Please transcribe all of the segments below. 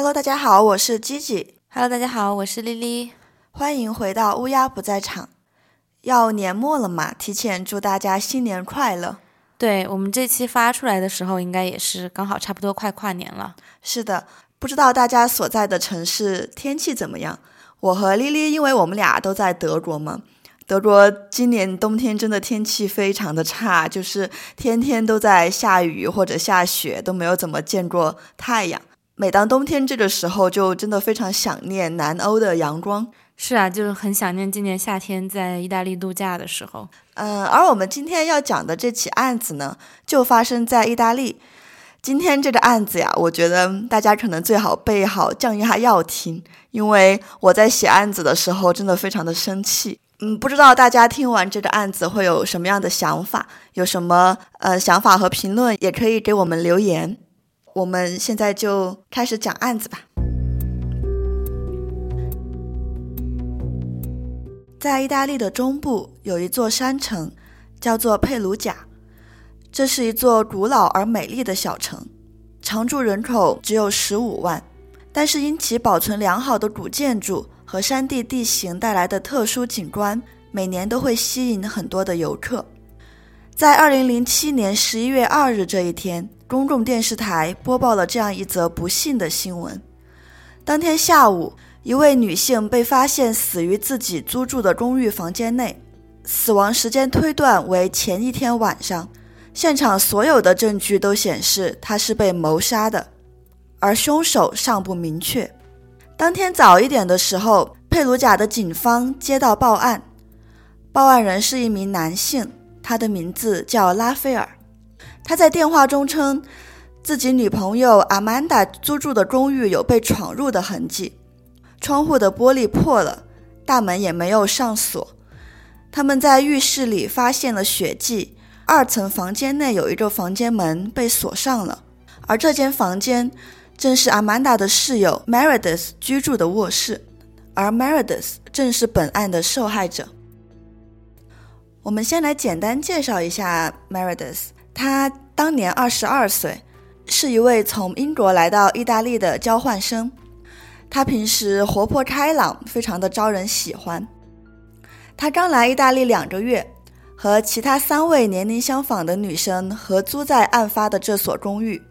Hello，大家好，我是 Gigi。Hello，大家好，我是丽丽。欢迎回到乌鸦不在场。要年末了嘛，提前祝大家新年快乐。对我们这期发出来的时候，应该也是刚好差不多快跨年了。是的，不知道大家所在的城市天气怎么样？我和丽丽，因为我们俩都在德国嘛，德国今年冬天真的天气非常的差，就是天天都在下雨或者下雪，都没有怎么见过太阳。每当冬天这个时候，就真的非常想念南欧的阳光。是啊，就是很想念今年夏天在意大利度假的时候。嗯，而我们今天要讲的这起案子呢，就发生在意大利。今天这个案子呀，我觉得大家可能最好备好降压药听，因为我在写案子的时候真的非常的生气。嗯，不知道大家听完这个案子会有什么样的想法？有什么呃想法和评论，也可以给我们留言。我们现在就开始讲案子吧。在意大利的中部有一座山城，叫做佩鲁贾。这是一座古老而美丽的小城，常住人口只有十五万，但是因其保存良好的古建筑和山地地形带来的特殊景观，每年都会吸引很多的游客。在二零零七年十一月二日这一天，公共电视台播报了这样一则不幸的新闻：当天下午。一位女性被发现死于自己租住的公寓房间内，死亡时间推断为前一天晚上。现场所有的证据都显示她是被谋杀的，而凶手尚不明确。当天早一点的时候，佩鲁贾的警方接到报案，报案人是一名男性，他的名字叫拉斐尔。他在电话中称，自己女朋友阿曼达租住的公寓有被闯入的痕迹。窗户的玻璃破了，大门也没有上锁。他们在浴室里发现了血迹，二层房间内有一个房间门被锁上了，而这间房间正是阿曼达的室友 Meredith 居住的卧室，而 Meredith 正是本案的受害者。我们先来简单介绍一下 Meredith，他当年二十二岁，是一位从英国来到意大利的交换生。他平时活泼开朗，非常的招人喜欢。他刚来意大利两个月，和其他三位年龄相仿的女生合租在案发的这所公寓。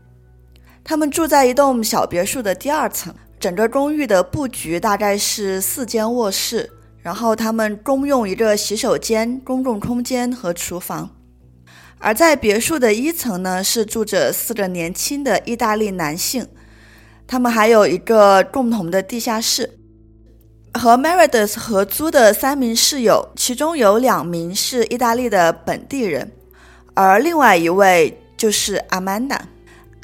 他们住在一栋小别墅的第二层，整个公寓的布局大概是四间卧室，然后他们共用一个洗手间、公共空间和厨房。而在别墅的一层呢，是住着四个年轻的意大利男性。他们还有一个共同的地下室，和 Meredith 合租的三名室友，其中有两名是意大利的本地人，而另外一位就是 Amanda。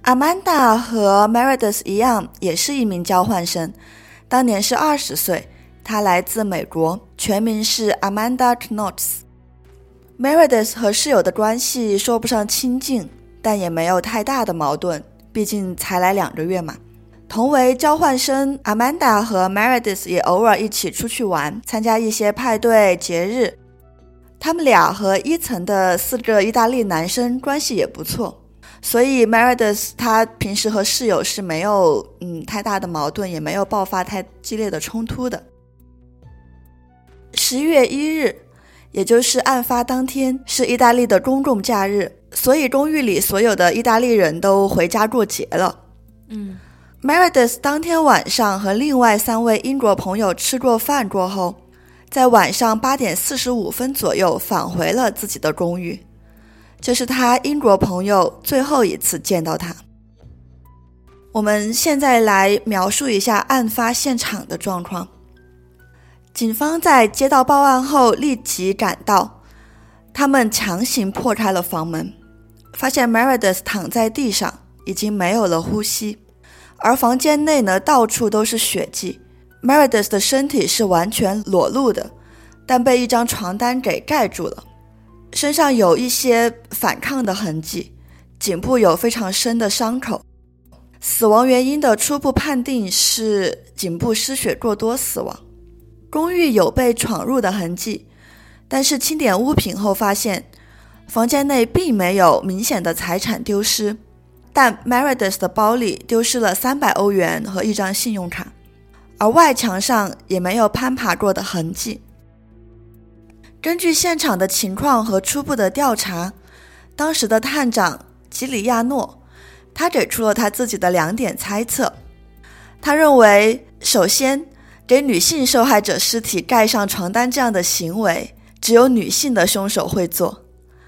Amanda 和 Meredith 一样，也是一名交换生，当年是二十岁，她来自美国，全名是 Amanda Knots。Meredith 和室友的关系说不上亲近，但也没有太大的矛盾，毕竟才来两个月嘛。同为交换生，Amanda 和 Meredith 也偶尔一起出去玩，参加一些派对节日。他们俩和一层的四个意大利男生关系也不错，所以 Meredith 他平时和室友是没有嗯太大的矛盾，也没有爆发太激烈的冲突的。十一月一日，也就是案发当天，是意大利的公共假日，所以公寓里所有的意大利人都回家过节了。嗯。Meredith 当天晚上和另外三位英国朋友吃过饭过后，在晚上八点四十五分左右返回了自己的公寓。这是他英国朋友最后一次见到他。我们现在来描述一下案发现场的状况。警方在接到报案后立即赶到，他们强行破开了房门，发现 Meredith 躺在地上，已经没有了呼吸。而房间内呢，到处都是血迹。Meredith 的身体是完全裸露的，但被一张床单给盖住了。身上有一些反抗的痕迹，颈部有非常深的伤口。死亡原因的初步判定是颈部失血过多死亡。公寓有被闯入的痕迹，但是清点物品后发现，房间内并没有明显的财产丢失。但 Meredith 的包里丢失了三百欧元和一张信用卡，而外墙上也没有攀爬过的痕迹。根据现场的情况和初步的调查，当时的探长吉里亚诺，他给出了他自己的两点猜测。他认为，首先，给女性受害者尸体盖上床单这样的行为，只有女性的凶手会做，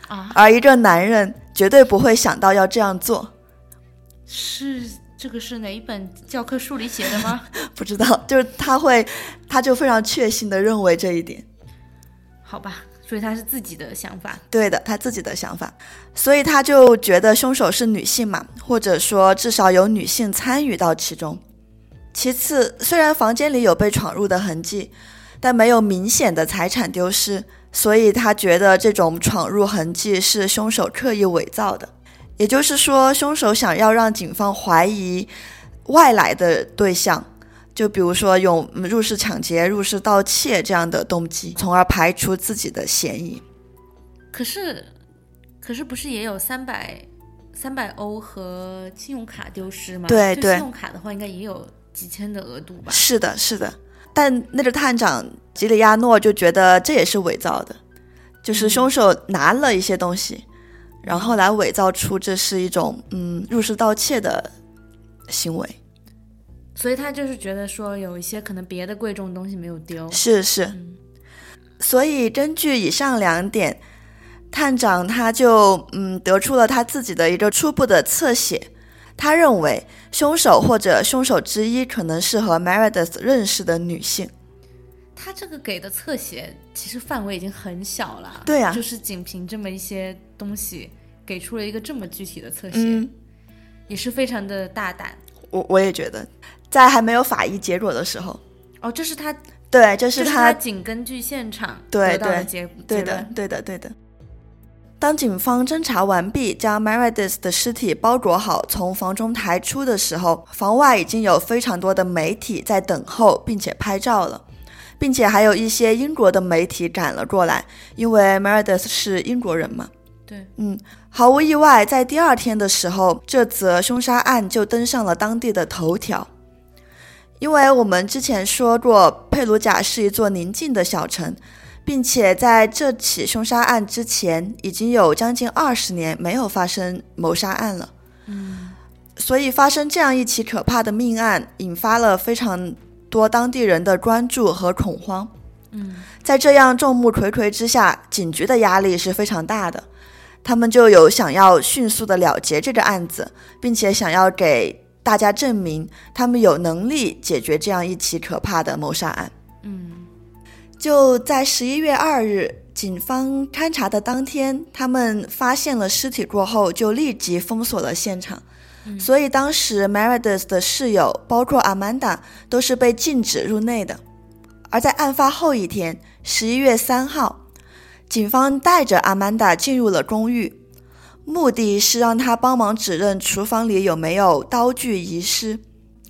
啊，而一个男人绝对不会想到要这样做。是这个是哪一本教科书里写的吗？不知道，就是他会，他就非常确信的认为这一点。好吧，所以他是自己的想法。对的，他自己的想法，所以他就觉得凶手是女性嘛，或者说至少有女性参与到其中。其次，虽然房间里有被闯入的痕迹，但没有明显的财产丢失，所以他觉得这种闯入痕迹是凶手刻意伪造的。也就是说，凶手想要让警方怀疑外来的对象，就比如说用入室抢劫、入室盗窃这样的动机，从而排除自己的嫌疑。可是，可是不是也有三百三百欧和信用卡丢失吗？对对信用卡的话，应该也有几千的额度吧？是的，是的。但那个探长吉里亚诺就觉得这也是伪造的，就是凶手拿了一些东西，然后来伪造出这是一种嗯入室盗窃的行为。所以他就是觉得说有一些可能别的贵重东西没有丢。是是，嗯所以根据以上两点，探长他就嗯得出了他自己的一个初步的侧写。他认为凶手或者凶手之一可能是和 Meredith 认识的女性。他这个给的侧写其实范围已经很小了。对啊就是仅凭这么一些东西，给出了一个这么具体的侧写，嗯，也是非常的大胆。我我也觉得，在还没有法医结果的时候，哦，这是他，对，这这是他仅根据现场对得到的对结对的，对的，对的。当警方侦查完毕，将 Meredith 的尸体包裹好，从房中抬出的时候，房外已经有非常多的媒体在等候，并且拍照了，并且还有一些英国的媒体赶了过来，因为 Meredith 是英国人嘛。对，嗯，毫无意外，在第二天的时候，这则凶杀案就登上了当地的头条。因为我们之前说过，佩鲁贾是一座宁静的小城，并且在这起凶杀案之前，已经有将近二十年没有发生谋杀案了。嗯，所以发生这样一起可怕的命案，引发了非常多当地人的关注和恐慌。嗯，在这样众目睽睽之下，警局的压力是非常大的，他们就有想要迅速的了结这个案子，并且想要给大家证明他们有能力解决这样一起可怕的谋杀案。嗯，就在十一月二日，警方勘查的当天，他们发现了尸体过后，就立即封锁了现场。所以当时 Meredith 的室友，包括 Amanda，都是被禁止入内的。而在案发后一天，十一月三号，警方带着 Amanda 进入了公寓，目的是让她帮忙指认厨房里有没有刀具遗失，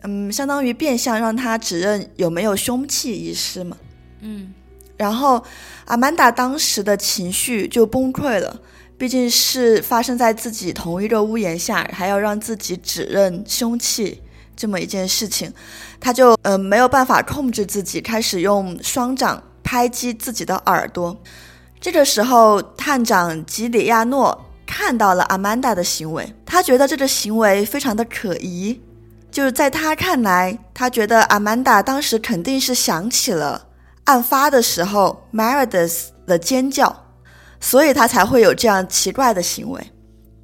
嗯，相当于变相让她指认有没有凶器遗失嘛。嗯，然后阿曼达当时的情绪就崩溃了，毕竟是发生在自己同一个屋檐下，还要让自己指认凶器这么一件事情，他就嗯、没有办法控制自己，开始用双掌拍击自己的耳朵。这个时候，探长吉里亚诺看到了阿曼达的行为，他觉得这个行为非常的可疑。就是在他看来，他觉得阿曼达当时肯定是想起了案发的时候 Meredith 的尖叫，所以他才会有这样奇怪的行为。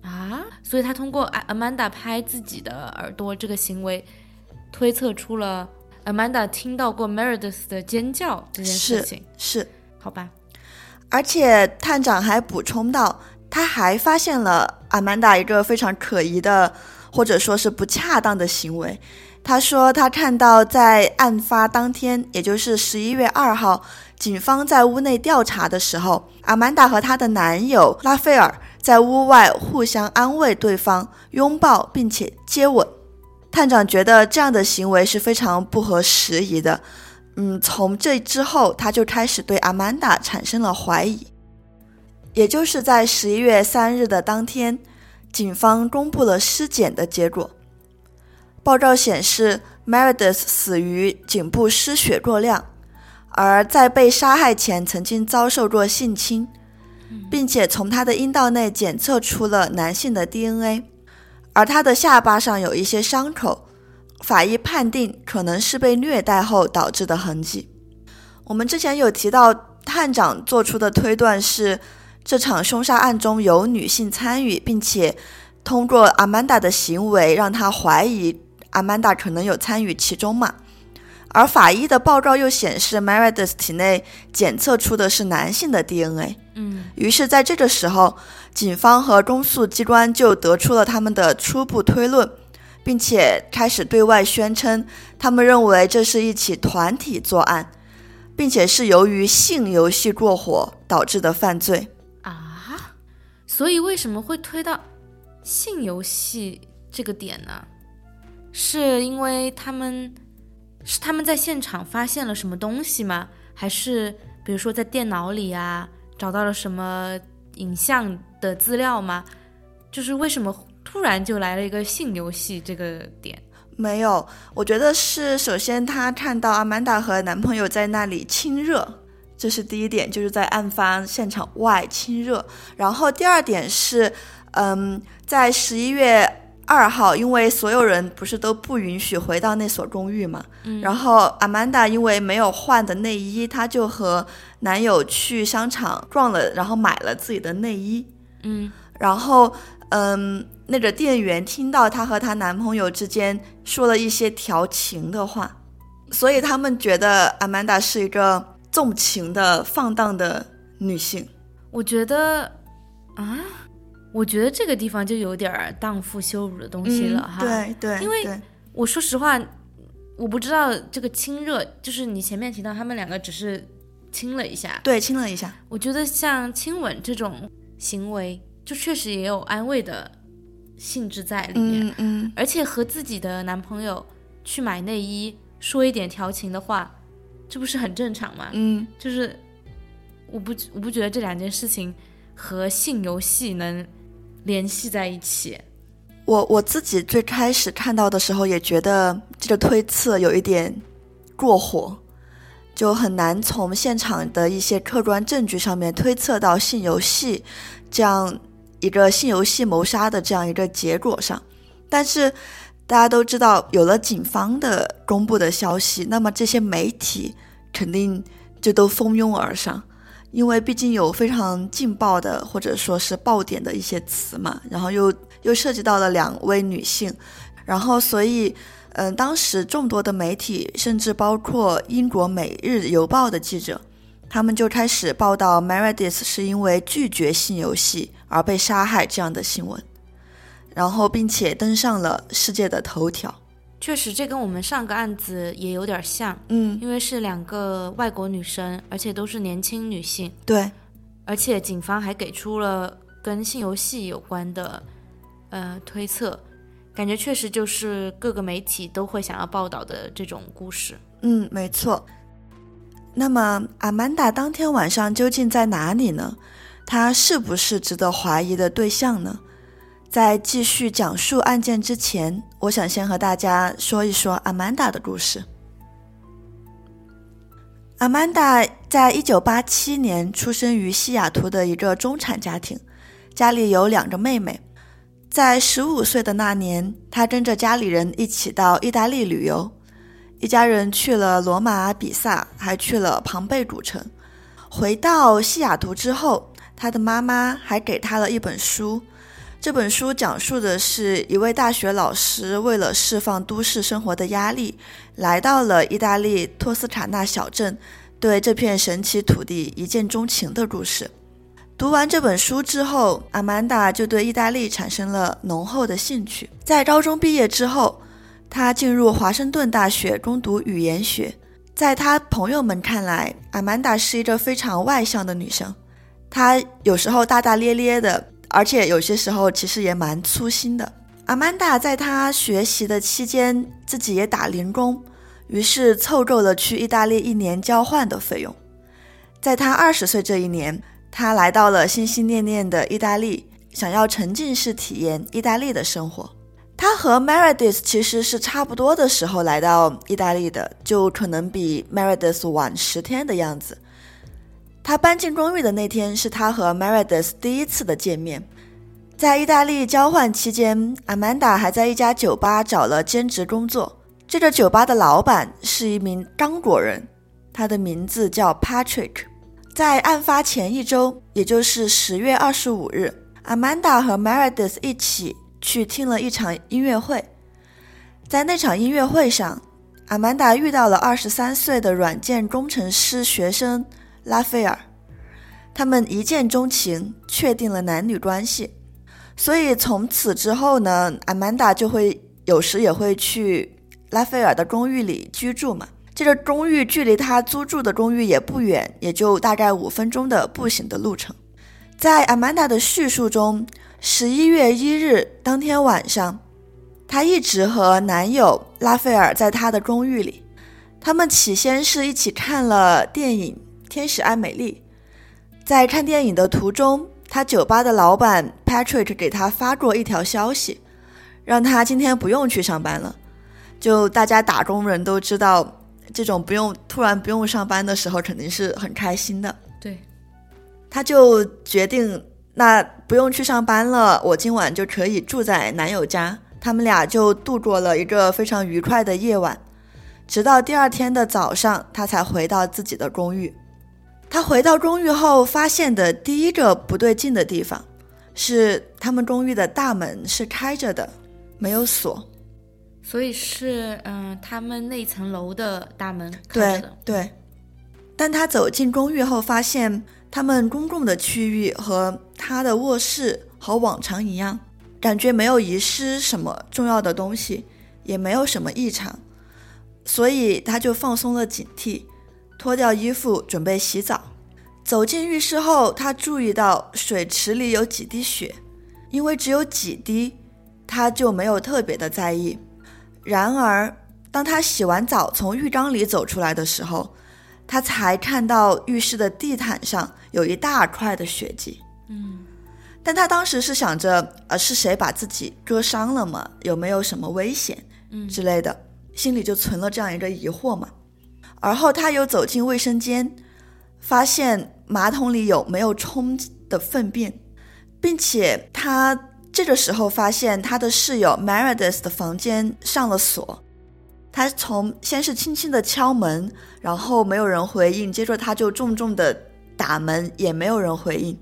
啊，所以他通过 Amanda 拍自己的耳朵这个行为，推测出了 Amanda 听到过 Meredith 的尖叫这件事情，是，好吧？而且探长还补充到，他还发现了 Amanda 一个非常可疑的，或者说是不恰当的行为。他说，他看到在案发当天，也就是十一月二号，警方在屋内调查的时候，阿曼达和她的男友拉斐尔在屋外互相安慰对方，拥抱并且接吻。探长觉得这样的行为是非常不合时宜的。嗯，从这之后，他就开始对阿曼达产生了怀疑。也就是在十一月三日的当天，警方公布了尸检的结果。报告显示，Meredith 死于颈部失血过量，而在被杀害前曾经遭受过性侵，并且从她的阴道内检测出了男性的 DNA，而她的下巴上有一些伤口，法医判定可能是被虐待后导致的痕迹。我们之前有提到，探长做出的推断是这场凶杀案中有女性参与，并且通过阿曼达的行为让他怀疑。阿曼达可能有参与其中嘛？而法医的报告又显示，Meredith 体内检测出的是男性的 DNA。嗯，于是，在这个时候，警方和公诉机关就得出了他们的初步推论，并且开始对外宣称，他们认为这是一起团体作案，并且是由于性游戏过火导致的犯罪。啊，所以为什么会推到性游戏这个点呢？是因为他们是他们在现场发现了什么东西吗？还是比如说在电脑里啊找到了什么影像的资料吗？就是为什么突然就来了一个性游戏这个点？没有，我觉得是首先他看到阿曼达和男朋友在那里亲热，这是第一点，就是在案发现场外亲热。然后第二点是，嗯，在十一月。二号，因为所有人不是都不允许回到那所公寓嘛，然后阿曼达因为没有换的内衣，她就和男友去商场逛了，然后买了自己的内衣。嗯，然后嗯，那个店员听到她和她男朋友之间说了一些调情的话，所以他们觉得阿曼达是一个纵情的放荡的女性。我觉得啊。我觉得这个地方就有点荡妇羞辱的东西了哈。对对，因为我说实话，我不知道这个亲热，就是你前面提到他们两个只是亲了一下，对，亲了一下。我觉得像亲吻这种行为，就确实也有安慰的性质在里面。嗯嗯。而且和自己的男朋友去买内衣，说一点调情的话，这不是很正常吗？嗯，就是我不我不觉得这两件事情和性游戏能。联系在一起，我我自己最开始看到的时候也觉得这个推测有一点过火，就很难从现场的一些客观证据上面推测到性游戏这样一个性游戏谋杀的这样一个结果上。但是大家都知道，有了警方的公布的消息，那么这些媒体肯定就都蜂拥而上。因为毕竟有非常劲爆的或者说是爆点的一些词嘛，然后又又涉及到了两位女性，然后所以，嗯，当时众多的媒体，甚至包括英国《每日邮报》的记者，他们就开始报道 Meredith 是因为拒绝性游戏而被杀害这样的新闻，然后并且登上了世界的头条。确实，这跟我们上个案子也有点像，嗯，因为是两个外国女生，而且都是年轻女性，对，而且警方还给出了跟性游戏有关的，呃，推测，感觉确实就是各个媒体都会想要报道的这种故事。嗯，没错。那么，阿曼达当天晚上究竟在哪里呢？她是不是值得怀疑的对象呢？在继续讲述案件之前，我想先和大家说一说阿曼达的故事。阿曼达在一九八七年出生于西雅图的一个中产家庭，家里有两个妹妹。在十五岁的那年，他跟着家里人一起到意大利旅游，一家人去了罗马、比萨，还去了庞贝古城。回到西雅图之后，他的妈妈还给他了一本书。这本书讲述的是一位大学老师为了释放都市生活的压力，来到了意大利托斯卡纳小镇，对这片神奇土地一见钟情的故事。读完这本书之后，阿曼达就对意大利产生了浓厚的兴趣。在高中毕业之后，他进入华盛顿大学攻读语言学。在他朋友们看来，阿曼达是一个非常外向的女生，她有时候大大咧咧的。而且有些时候其实也蛮粗心的。阿曼达在她学习的期间，自己也打零工，于是凑够了去意大利一年交换的费用。在她二十岁这一年，她来到了心心念念的意大利，想要沉浸式体验意大利的生活。他和 Meredith 其实是差不多的时候来到意大利的，就可能比 Meredith 晚十天的样子。他搬进公寓的那天是他和 Meredith 第一次的见面。在意大利交换期间，Amanda 还在一家酒吧找了兼职工作。这个酒吧的老板是一名刚果人，他的名字叫 Patrick。在案发前一周，也就是十月二十五日，Amanda 和 Meredith 一起去听了一场音乐会。在那场音乐会上，Amanda 遇到了二十三岁的软件工程师学生拉斐尔，他们一见钟情，确定了男女关系。所以从此之后呢阿曼达就会有时也会去拉斐尔的公寓里居住嘛。这个公寓距离他租住的公寓也不远，也就大概五分钟的步行的路程。在阿曼达的叙述中，十一月一日当天晚上，她一直和男友拉斐尔在她的公寓里。他们起先是一起看了电影《天使爱美丽》。在看电影的途中，他酒吧的老板 Patrick 给他发过一条消息，让他今天不用去上班了。就大家打工人都知道。这种不用突然不用上班的时候，肯定是很开心的。对，他就决定那不用去上班了，我今晚就可以住在男友家。他们俩就度过了一个非常愉快的夜晚，直到第二天的早上，他才回到自己的公寓。他回到公寓后，发现的第一个不对劲的地方是，他们公寓的大门是开着的，没有锁。所以是嗯，他们那层楼的大门开着的。对对，但他走进公寓后，发现他们公共的区域和他的卧室和往常一样，感觉没有遗失什么重要的东西，也没有什么异常，所以他就放松了警惕，脱掉衣服准备洗澡。走进浴室后，他注意到水池里有几滴血，因为只有几滴，他就没有特别的在意。然而，当他洗完澡从浴缸里走出来的时候，他才看到浴室的地毯上有一大块的血迹。嗯，但他当时是想着，呃，是谁把自己割伤了吗？有没有什么危险？嗯之类的，心里就存了这样一个疑惑嘛。而后他又走进卫生间，发现马桶里有没有冲的粪便，并且他。这个时候发现他的室友 Meredith 的房间上了锁，他从先是轻轻的敲门，然后没有人回应，接着他就重重的打门，也没有人回应，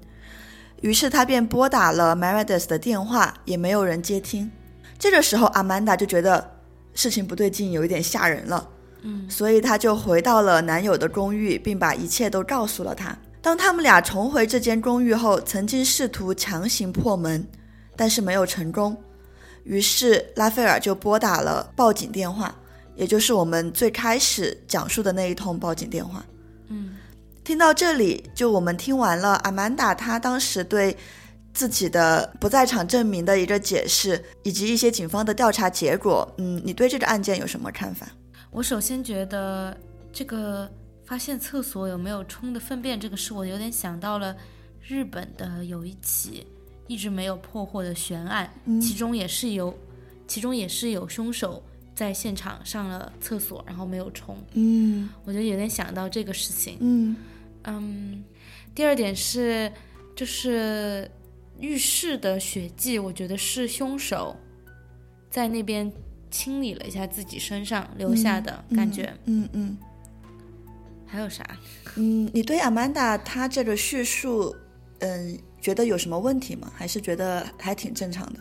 于是他便拨打了 Meredith 的电话，也没有人接听。这个时候 Amanda 就觉得事情不对劲，有一点吓人了，嗯，所以她就回到了男友的公寓，并把一切都告诉了他。当他们俩重回这间公寓后，曾经试图强行破门。但是没有成功，于是拉斐尔就拨打了报警电话，也就是我们最开始讲述的那一通报警电话。嗯，听到这里，就我们听完了阿曼达她当时对自己的不在场证明的一个解释，以及一些警方的调查结果。嗯，你对这个案件有什么看法？我首先觉得这个发现厕所有没有冲的粪便这个事，我有点想到了日本的有一起。一直没有破获的悬案，其中也是有，其中也是有凶手在现场上了厕所，然后没有冲。嗯，我觉得有点想到这个事情。嗯嗯，第二点是，就是浴室的血迹，我觉得是凶手在那边清理了一下自己身上留下的感觉。嗯嗯。还有啥？嗯，你对阿曼达她这个叙述，嗯。觉得有什么问题吗？还是觉得还挺正常的？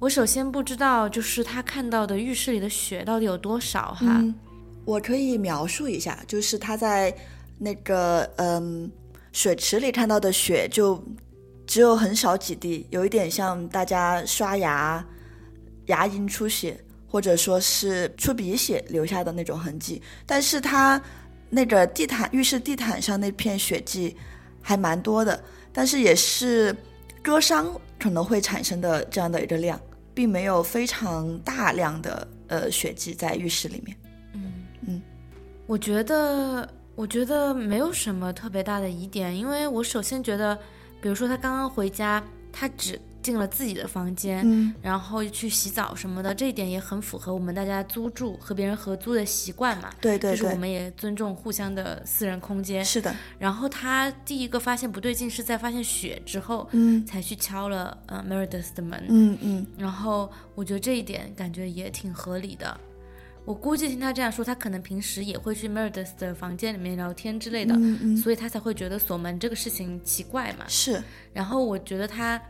我首先不知道，就是他看到的浴室里的血到底有多少哈？我可以描述一下，就是他在那个嗯水池里看到的血，就只有很少几滴，有一点像大家刷牙牙龈出血，或者说是出鼻血留下的那种痕迹。但是他那个地毯浴室地毯上那片血迹还蛮多的。但是也是割伤可能会产生的这样的一个量，并没有非常大量的呃血迹在浴室里面。嗯嗯，我觉得我觉得没有什么特别大的疑点，因为我首先觉得，比如说他刚刚回家他只进了自己的房间，嗯然后去洗澡什么的，这一点也很符合我们大家租住和别人合租的习惯嘛。对对对，就是我们也尊重互相的私人空间。是的，然后他第一个发现不对劲是在发现血之后，嗯才去敲了呃 Meredith 的门。嗯嗯然后我觉得这一点感觉也挺合理的。我估计听他这样说，他可能平时也会去 Meredith 的房间里面聊天之类的，嗯嗯，所以他才会觉得锁门这个事情奇怪嘛。是，然后我觉得她，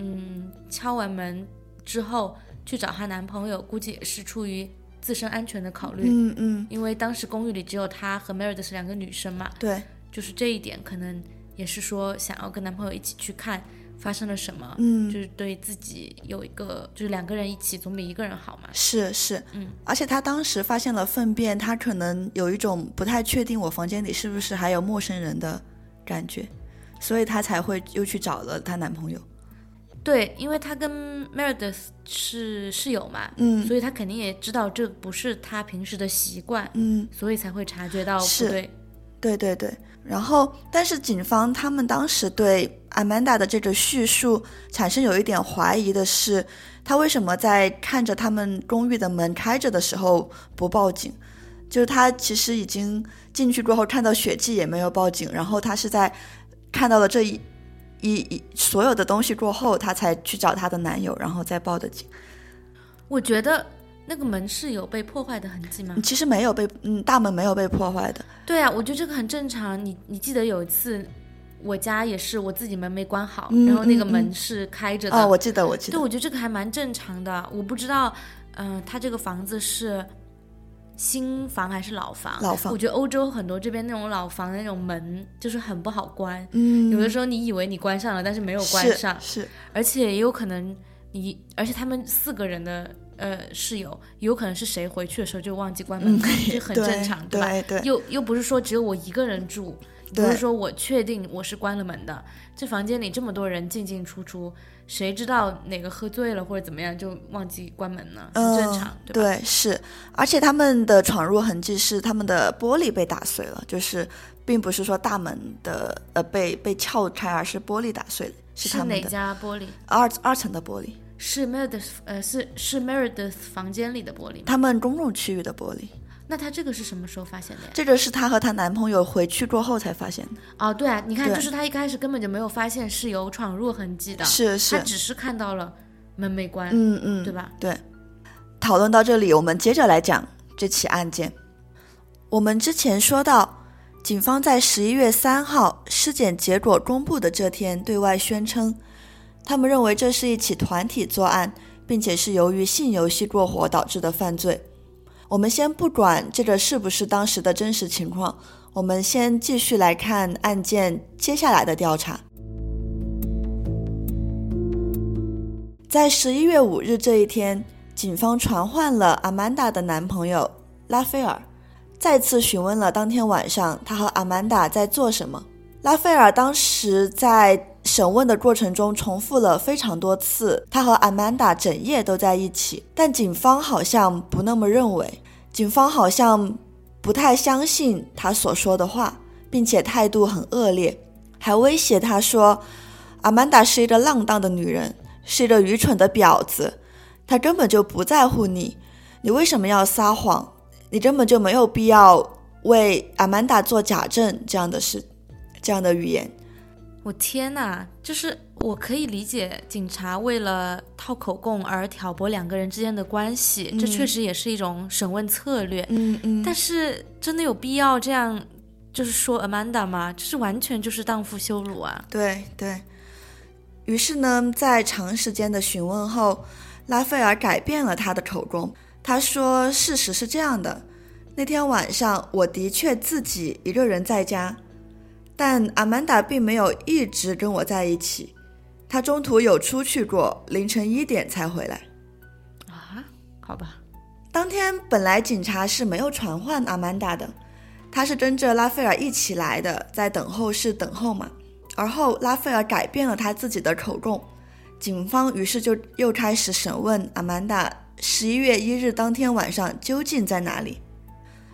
嗯，敲完门之后去找她男朋友，估计也是出于自身安全的考虑，嗯嗯，因为当时公寓里只有她和 Meredith 两个女生嘛，对，就是这一点可能也是说想要跟男朋友一起去看发生了什么，嗯。就是对自己有一个，就是两个人一起总比一个人好嘛。是是，嗯，而且她当时发现了粪便，她可能有一种不太确定我房间里是不是还有陌生人的感觉，所以她才会又去找了她男朋友。对，因为他跟 Meredith 是室友嘛，嗯所以他肯定也知道这不是他平时的习惯，嗯，所以才会察觉到不是对。对对对。然后，但是警方他们当时对 Amanda 的这个叙述产生有一点怀疑的是，他为什么在看着他们公寓的门开着的时候不报警？就是他其实已经进去过后看到血迹也没有报警，然后他是在看到了这一一一所有的东西过后，她才去找她的男友，然后再报的警。我觉得那个门是有被破坏的痕迹吗？其实没有被，嗯，大门没有被破坏的。对啊，我觉得这个很正常。你你记得有一次，我家也是我自己门没关好，嗯然后那个门是开着的。哦，我记得，我记得对，得。我觉得这个还蛮正常的。我不知道，嗯、他这个房子是新房还是老房？老房。我觉得欧洲很多这边那种老房的那种门就是很不好关，嗯，有的时候你以为你关上了，但是没有关上，是，而且也有可能你，而且他们四个人的呃室友，有可能是谁回去的时候就忘记关门，这很正常，嗯对吧？对对。又又不是说只有我一个人住，不是说我确定我是关了门的。这房间里这么多人进进出出，谁知道哪个喝醉了或者怎么样就忘记关门呢？很正常，嗯、对吧？对，是，而且他们的闯入痕迹是他们的玻璃被打碎了，就是并不是说大门的呃被被撬开，而是玻璃打碎了，是他们的家玻璃？二二层的玻璃，是 Meredith 呃是是 Meredith 房间里的玻璃吗？他们公共区域的玻璃。那她这个是什么时候发现的呀？这个是她和她男朋友回去过后才发现的，哦，对啊，你看，就是她一开始根本就没有发现是有闯入痕迹的，是是她，只是看到了门没关，嗯嗯，对吧？对，讨论到这里，我们接着来讲这起案件。我们之前说到，警方在十一月三号尸检结果公布的这天对外宣称，他们认为这是一起团体作案，并且是由于性游戏过火导致的犯罪。我们先不管这个是不是当时的真实情况，我们先继续来看案件接下来的调查。在十一月五日这一天，警方传唤了阿曼达的男朋友拉斐尔，再次询问了当天晚上他和阿曼达在做什么。拉斐尔当时在审问的过程中重复了非常多次，他和阿曼达整夜都在一起，但警方好像不那么认为，警方好像不太相信他所说的话，并且态度很恶劣，还威胁他说，阿曼达是一个浪荡的女人。是一个愚蠢的婊子，他根本就不在乎你，你为什么要撒谎？你根本就没有必要为阿曼达做假证这样的事，这样的语言。我天呐，就是我可以理解警察为了套口供而挑拨两个人之间的关系，这确实也是一种审问策略。嗯嗯但是真的有必要这样，就是说 Amanda 吗？这是完全就是荡妇羞辱啊！对对。于是呢，在长时间的询问后，拉斐尔改变了他的口供。他说：“事实是这样的，那天晚上我的确自己一个人在家，但阿曼达并没有一直跟我在一起，她中途有出去过，凌晨一点才回来。啊，好吧，当天本来警察是没有传唤阿曼达的，他是跟着拉斐尔一起来的，在等候室等候嘛。”而后，拉斐尔改变了他自己的口供，警方于是就又开始审问阿曼达十一月一日当天晚上究竟在哪里。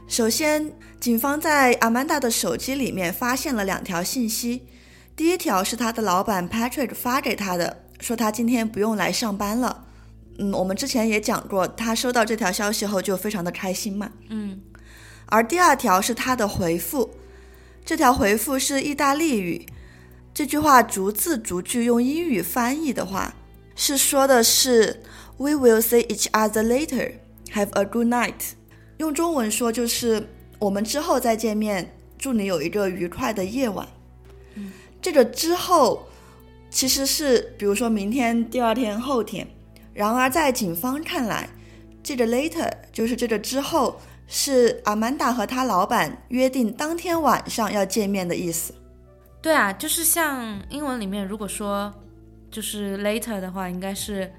首先，警方在阿曼达的手机里面发现了两条信息，第一条是他的老板 Patrick 发给他的，说他今天不用来上班了。嗯，我们之前也讲过，他收到这条消息后就非常的开心嘛。嗯，而第二条是他的回复，这条回复是意大利语。这句话逐字逐句用英语翻译的话，是说的是 “We will see each other later. Have a good night.” 用中文说就是“我们之后再见面，祝你有一个愉快的夜晚。”嗯，这个之后其实是比如说明天、第二天、后天。然而在警方看来，这个 later 就是这个之后，是阿曼达和他老板约定当天晚上要见面的意思。对啊，就是像英文里面，如果说就是 later 的话，应该是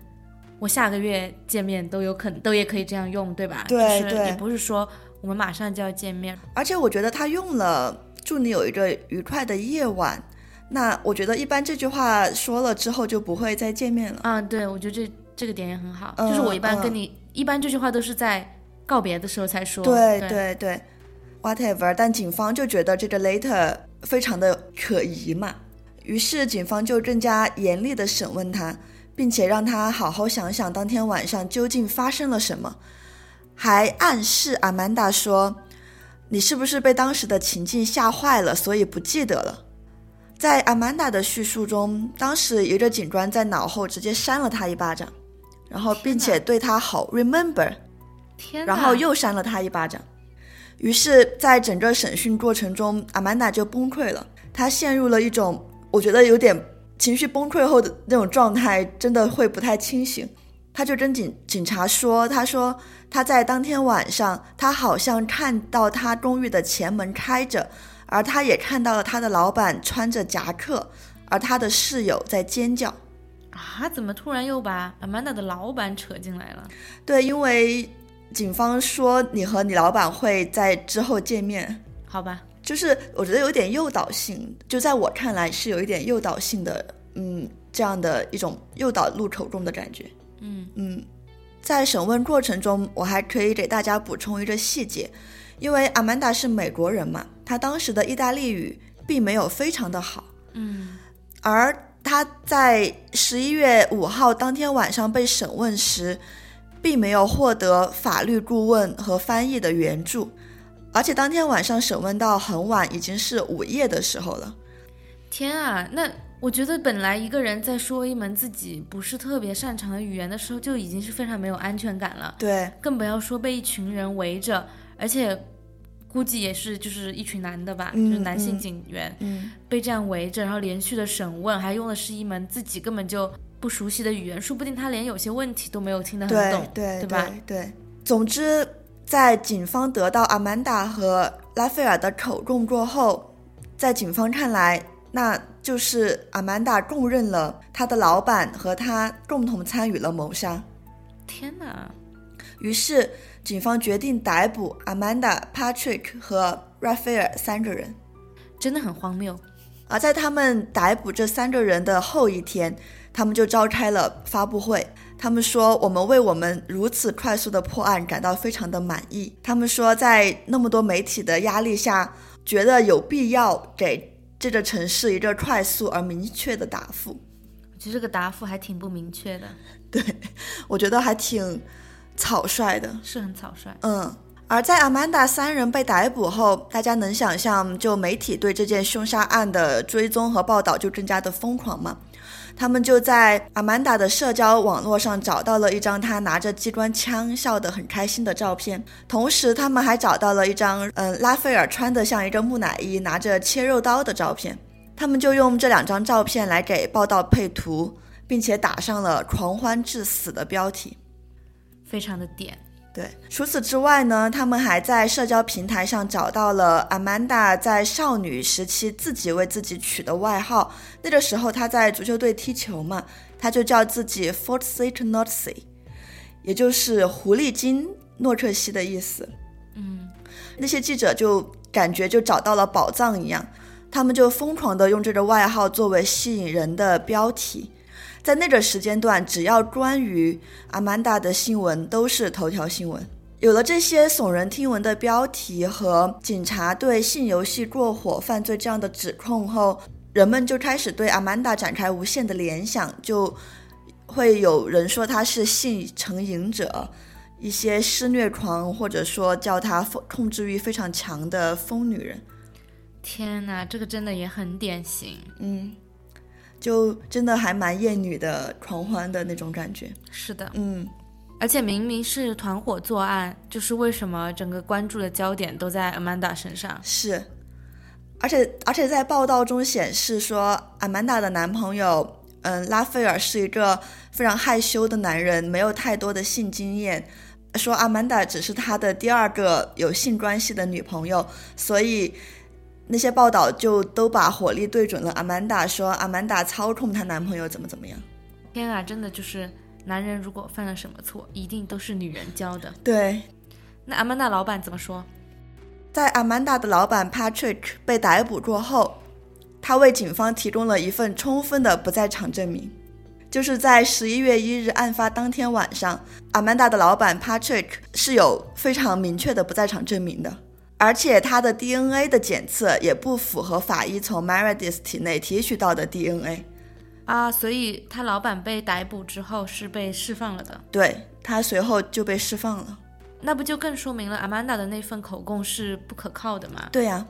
我下个月见面都有可能，都也可以这样用，对吧？对就是也不是说我们马上就要见面。而且我觉得他用了“祝你有一个愉快的夜晚”，那我觉得一般这句话说了之后就不会再见面了。啊，对，我觉得这这个点也很好。嗯就是我一般跟嗯你，一般这句话都是在告别的时候才说。对对对对，whatever。但警方就觉得这个 later 非常的可疑嘛，于是警方就更加严厉的审问他，并且让他好好想想当天晚上究竟发生了什么，还暗示阿曼达说：“你是不是被当时的情境吓坏了，所以不记得了？”在阿曼达的叙述中，当时一个警官在脑后直接扇了他一巴掌，然后并且对他吼 “remember”。然后又扇了他一巴掌。于是，在整个审讯过程中，阿曼达就崩溃了，她陷入了一种我觉得有点情绪崩溃后的那种状态，真的会不太清醒。她就跟警警察说：“他说他在当天晚上，他好像看到他公寓的前门开着，而他也看到了他的老板穿着夹克，而他的室友在尖叫。啊，怎么突然又把 Amanda 的老板扯进来了？对，因为警方说你和你老板会在之后见面。”好吧，就是我觉得有点诱导性，就在我看来是有一点诱导性的，嗯，这样的一种诱导入口中的感觉。嗯。嗯，在审问过程中，我还可以给大家补充一个细节，因为阿曼达是美国人嘛，她当时的意大利语并没有非常的好，嗯。而她在十一月五号当天晚上被审问时，并没有获得法律顾问和翻译的援助，而且当天晚上审问到很晚，已经是午夜的时候了。天啊，那我觉得本来一个人在说一门自己不是特别擅长的语言的时候，就已经是非常没有安全感了，对，更不要说被一群人围着，而且估计也是就是一群男的吧，嗯就是男性嗯警员、嗯，被这样围着，然后连续的审问，还用的是一门自己根本就不熟悉的语言，说不定他连有些问题都没有听得很对懂，对对吧？对，总之，在警方得到阿曼达和拉斐尔的口供过后，在警方看来，那就是阿曼达供认了他的老板和他共同参与了谋杀。天哪，于是，警方决定逮捕阿曼达、Patrick 和 Raphael 三个人。真的很荒谬。而在他们逮捕这三个人的后一天，他们就召开了发布会。他们说：“我们为我们如此快速的破案感到非常的满意。”他们说，在那么多媒体的压力下，觉得有必要给这个城市一个快速而明确的答复。我觉得这个答复还挺不明确的，对我觉得还挺草率的。是很草率。嗯，而在阿曼达三人被逮捕后，大家能想象，就媒体对这件凶杀案的追踪和报道就更加的疯狂吗？他们就在阿曼达的社交网络上找到了一张他拿着机关枪笑得很开心的照片，同时他们还找到了一张嗯拉斐尔穿得像一个木乃伊拿着切肉刀的照片。他们就用这两张照片来给报道配图，并且打上了“狂欢致死”的标题。非常的点。对，除此之外呢，他们还在社交平台上找到了阿曼达在少女时期自己为自己取的外号。那个时候她在足球队踢球嘛，她就叫自己 Fort St. Notsy，也就是狐狸精诺克西的意思。嗯，那些记者就感觉就找到了宝藏一样，他们就疯狂的用这个外号作为吸引人的标题。在那个时间段，只要关于阿曼达的新闻都是头条新闻。有了这些耸人听闻的标题和警察对性游戏过火犯罪这样的指控后，人们就开始对阿曼达展开无限的联想，就会有人说她是性成瘾者，一些施虐狂，或者说叫她控制欲非常强的疯女人。天哪，这个真的也很典型。嗯，就真的还蛮厌女的狂欢的那种感觉。是的，嗯，而且明明是团伙作案，就是为什么整个关注的焦点都在 Amanda 身上？是，而且而且在报道中显示说，Amanda 的男朋友，嗯，拉斐尔是一个非常害羞的男人，没有太多的性经验。说 Amanda 只是他的第二个有性关系的女朋友，所以。那些报道就都把火力对准了阿曼达，说阿曼达操控她男朋友怎么怎么样。天啊，真的就是男人如果犯了什么错，一定都是女人教的。对，那阿曼达老板怎么说？在阿曼达的老板 Patrick 被逮捕过后，他为警方提供了一份充分的不在场证明，就是在十一月一日案发当天晚上，阿曼达的老板 Patrick 是有非常明确的不在场证明的。而且他的 DNA 的检测也不符合法医从 Meredith 体内提取到的 DNA，啊，所以他老板被逮捕之后是被释放了的。对他随后就被释放了，那不就更说明了 Amanda 的那份口供是不可靠的吗？对呀，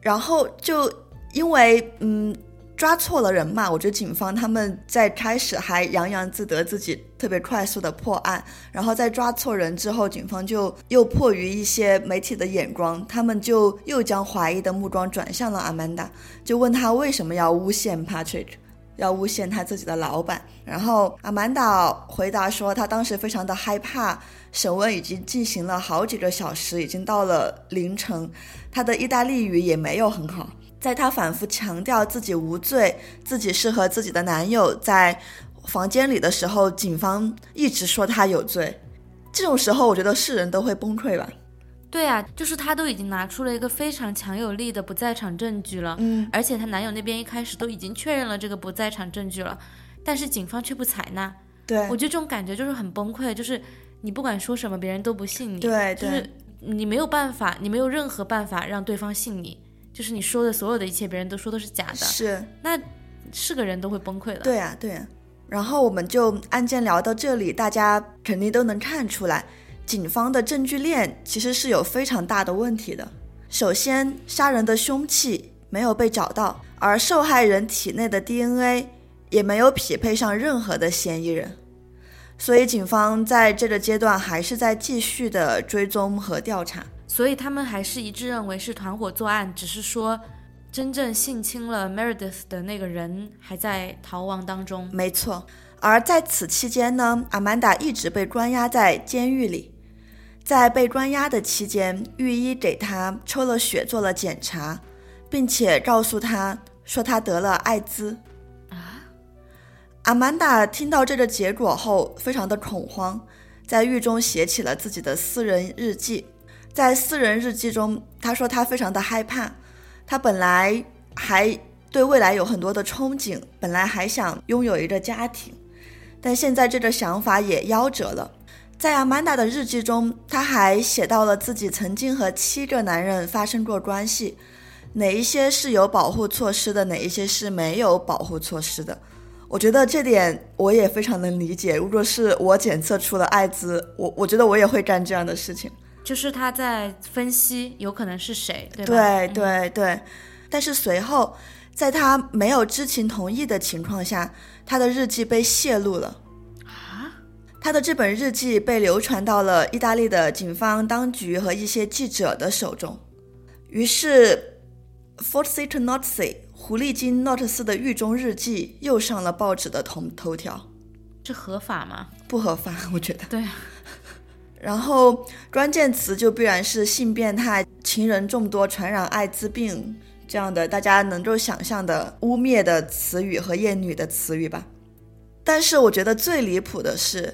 然后就因为嗯。抓错了人嘛？我觉得警方他们在开始还洋洋自得自己特别快速的破案，然后在抓错人之后，警方就又迫于一些媒体的眼光，他们就又将怀疑的目光转向了阿曼达，就问他为什么要诬陷 Patrick，要诬陷他自己的老板。然后阿曼达回答说，他当时非常的害怕，审问已经进行了好几个小时，已经到了凌晨，他的意大利语也没有很好。在她反复强调自己无罪、自己是和自己的男友在房间里的时候，警方一直说她有罪。这种时候，我觉得是人都会崩溃吧？对啊，就是她都已经拿出了一个非常强有力的不在场证据了，嗯，而且她男友那边一开始都已经确认了这个不在场证据了，但是警方却不采纳。对，我觉得这种感觉就是很崩溃，就是你不管说什么，别人都不信你。对，就是你没有办法，你没有任何办法让对方信你。就是你说的所有的一切，别人都说都是假的，是，那是个人都会崩溃的。对呀，对呀。然后我们就案件聊到这里，大家肯定都能看出来，警方的证据链其实是有非常大的问题的。首先，杀人的凶器没有被找到，而受害人体内的 DNA 也没有匹配上任何的嫌疑人，所以警方在这个阶段还是在继续的追踪和调查。所以他们还是一致认为是团伙作案，只是说真正性侵了 Meredith 的那个人还在逃亡当中。没错，而在此期间呢，Amanda 一直被关押在监狱里。在被关押的期间，狱医给他抽了血做了检查，并且告诉他说他得了艾滋。啊，Amanda 听到这个结果后，非常的恐慌，在狱中写起了自己的私人日记。在私人日记中，他说他非常的害怕，他本来还对未来有很多的憧憬，本来还想拥有一个家庭，但现在这个想法也夭折了。在阿曼达的日记中，他还写到了自己曾经和七个男人发生过关系，哪一些是有保护措施的，哪一些是没有保护措施的。我觉得这点我也非常能理解。如果是我检测出了艾滋，我我觉得我也会干这样的事情。就是他在分析有可能是谁，对吧？对对对，但是随后在他没有知情同意的情况下，他的日记被泄露了啊！他的这本日记被流传到了意大利的警方当局和一些记者的手中，于是 f o r t City Notsi 狐狸精诺特斯的狱中日记又上了报纸的头头条。这合法吗？不合法，我觉得。对。然后关键词就必然是性变态、情人众多、传染艾滋病这样的大家能够想象的污蔑的词语和厌女的词语吧。但是我觉得最离谱的是，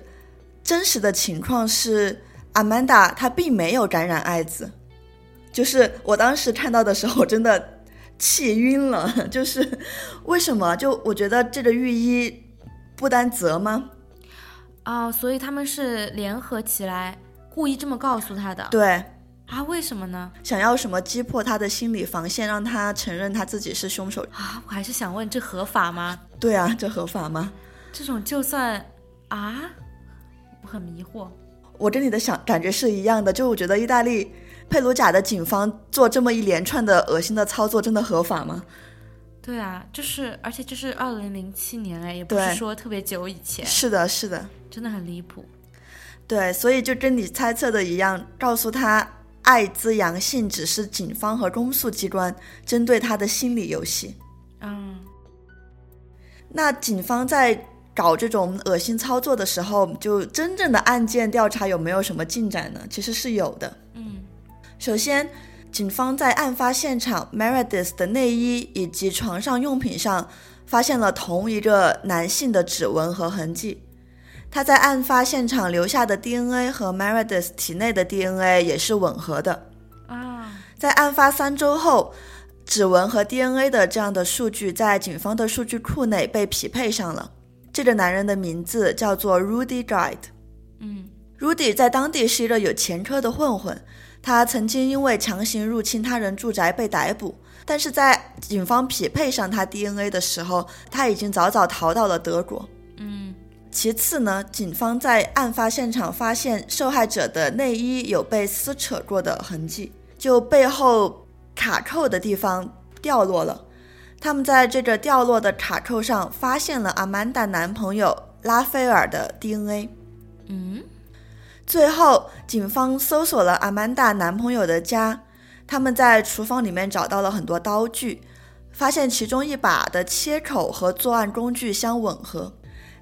真实的情况是阿曼达她并没有感染艾滋。就是我当时看到的时候，我真的气晕了。就是为什么？就我觉得这个御医不担责吗？哦，所以他们是联合起来，故意这么告诉他的。对，啊？为什么呢？想要什么击破他的心理防线，让他承认他自己是凶手啊？我还是想问，这合法吗？对啊，这合法吗？这种就算啊，我很迷惑。我跟你的想感觉是一样的，就我觉得意大利佩鲁贾的警方做这么一连串的恶心的操作，真的合法吗？对啊，就是而且这是二零零七年哎，也不是说特别久以前。是的，是的，真的很离谱。对，所以就跟你猜测的一样，告诉他艾滋阳性只是警方和公诉机关针对他的心理游戏。嗯，那警方在。搞这种恶心操作的时候，就真正的案件调查有没有什么进展呢？其实是有的。嗯，首先，警方在案发现场 Meredith 的内衣以及床上用品上发现了同一个男性的指纹和痕迹。他在案发现场留下的 DNA 和 Meredith 体内的 DNA 也是吻合的。啊，在案发三周后，指纹和 DNA 的这样的数据在警方的数据库内被匹配上了。这个男人的名字叫做 Rudy Guide。嗯，Rudy 在当地是一个有前科的混混，他曾经因为强行入侵他人住宅被逮捕，但是在警方匹配上他 DNA 的时候，他已经早早逃到了德国。嗯，其次呢，警方在案发现场发现受害者的内衣有被撕扯过的痕迹，就背后卡扣的地方掉落了。他们在这个掉落的卡扣上发现了阿曼达男朋友拉斐尔的 DNA。嗯，最后警方搜索了阿曼达男朋友的家，他们在厨房里面找到了很多刀具，发现其中一把的切口和作案工具相吻合。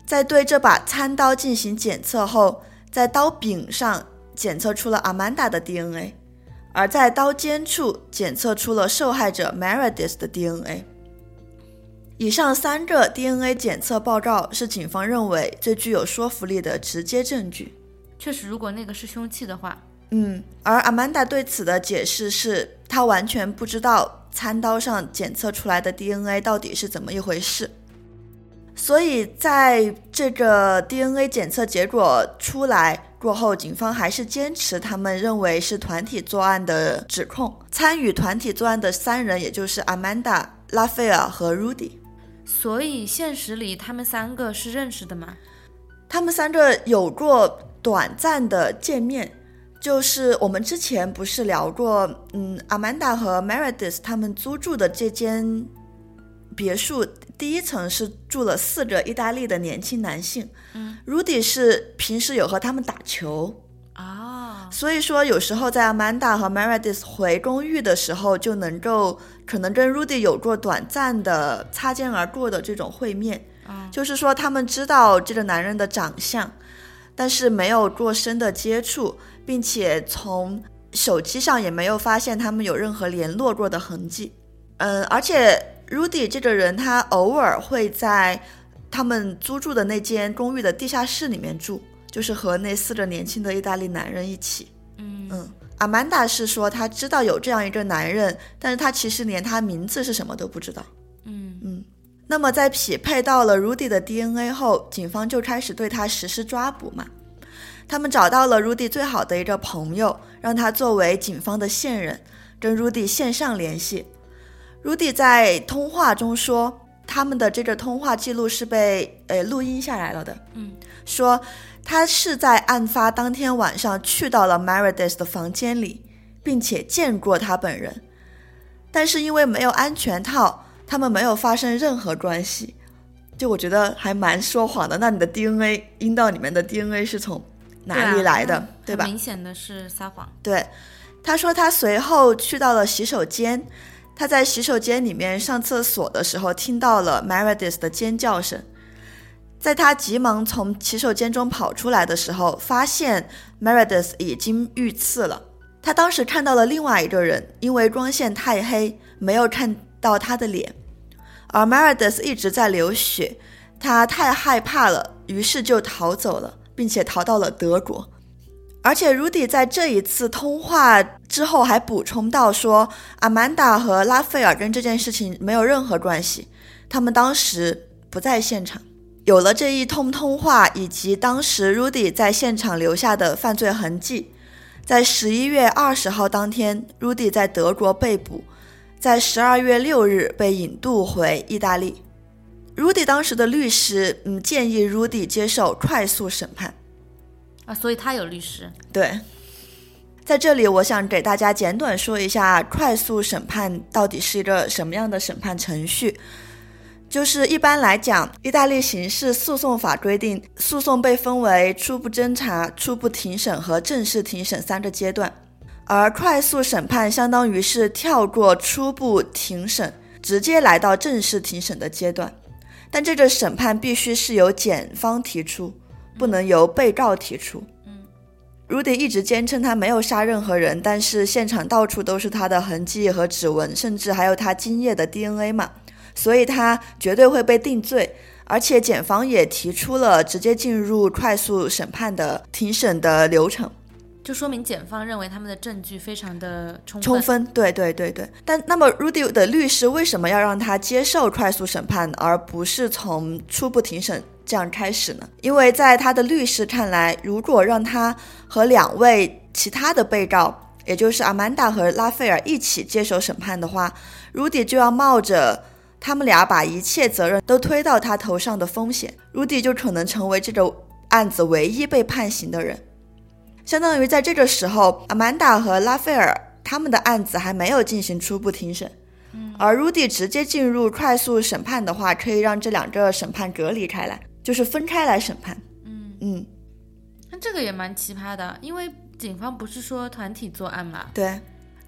在对这把餐刀进行检测后，在刀柄上检测出了阿曼达的 DNA，而在刀尖处检测出了受害者 Meredith 的 DNA。以上三个 DNA 检测报告是警方认为最具有说服力的直接证据。确实，如果那个是凶器的话，嗯。而阿曼达对此的解释是，他完全不知道餐刀上检测出来的 DNA 到底是怎么一回事。所以，在这个 DNA 检测结果出来过后，警方还是坚持他们认为是团体作案的指控。参与团体作案的三人，也就是阿曼达、拉斐尔和 Rudy。所以现实里他们三个是认识的吗？他们三个有过短暂的见面，就是我们之前不是聊过，嗯，阿曼达和 Meredith 他们租住的这间别墅，第一层是住了四个意大利的年轻男性，嗯，Rudy 是平时有和他们打球。啊，所以说，有时候在 Amanda 和 Meredith 回公寓的时候，就能够可能跟 Rudy 有过短暂的擦肩而过的这种会面。嗯，就是说他们知道这个男人的长相，但是没有过深的接触，并且从手机上也没有发现他们有任何联络过的痕迹。嗯，而且 Rudy 这个人，他偶尔会在他们租住的那间公寓的地下室里面住。就是和那四个年轻的意大利男人一起，嗯嗯，阿曼达是说他知道有这样一个男人，但是他其实连他名字是什么都不知道。那么在匹配到了 Rudy 的 DNA 后，警方就开始对他实施抓捕嘛。他们找到了 Rudy 最好的一个朋友，让他作为警方的线人，跟 Rudy 线上联系。Rudy 在通话中说，他们的这个通话记录是被呃录音下来了的，嗯，说。他是在案发当天晚上去到了 Meredith 的房间里，并且见过他本人，但是因为没有安全套，他们没有发生任何关系。就我觉得还蛮说谎的。那你的 DNA 阴道里面的 DNA 是从哪里来的？对吧？明显的是撒谎。对，他说他随后去到了洗手间，他在洗手间里面上厕所的时候听到了 Meredith 的尖叫声。在他急忙从洗手间中跑出来的时候，发现 Meredith 已经遇刺了。他当时看到了另外一个人，因为光线太黑，没有看到他的脸。而 Meredith 一直在流血，他太害怕了，于是就逃走了，并且逃到了德国。而且 Rudy 在这一次通话之后还补充到说，Amanda 和拉斐尔跟这件事情没有任何关系，他们当时不在现场。有了这一通通话，以及当时 Rudy 在现场留下的犯罪痕迹，在十一月二十号当天，Rudy 在德国被捕，在十二月六日被引渡回意大利。Rudy 当时的律师嗯建议 Rudy 接受快速审判啊，所以他有律师。对，在这里我想给大家简短说一下快速审判到底是一个什么样的审判程序。就是一般来讲，意大利刑事诉讼法规定，诉讼被分为初步侦查、初步庭审和正式庭审三个阶段，而快速审判相当于是跳过初步庭审，直接来到正式庭审的阶段。但这个审判必须是由检方提出，不能由被告提出。嗯，Rudy 一直坚称他没有杀任何人，但是现场到处都是他的痕迹和指纹，甚至还有他精液的 DNA 嘛。所以他绝对会被定罪，而且检方也提出了直接进入快速审判的庭审的流程，就说明检方认为他们的证据非常的充分充分。对对对对。但那么 Rudy 的律师为什么要让他接受快速审判，而不是从初步庭审这样开始呢？因为在他的律师看来，如果让他和两位其他的被告，也就是阿曼达和拉斐尔一起接受审判的话，Rudy 就要冒着他们俩把一切责任都推到他头上的风险，Rudy 就可能成为这个案子唯一被判刑的人。相当于在这个时候，Amanda 和拉斐尔他们的案子还没有进行初步庭审，而 Rudy 直接进入快速审判的话，可以让这两个审判隔离开来，就是分开来审判。嗯嗯，那这个也蛮奇葩的，因为警方不是说团体作案嘛？对。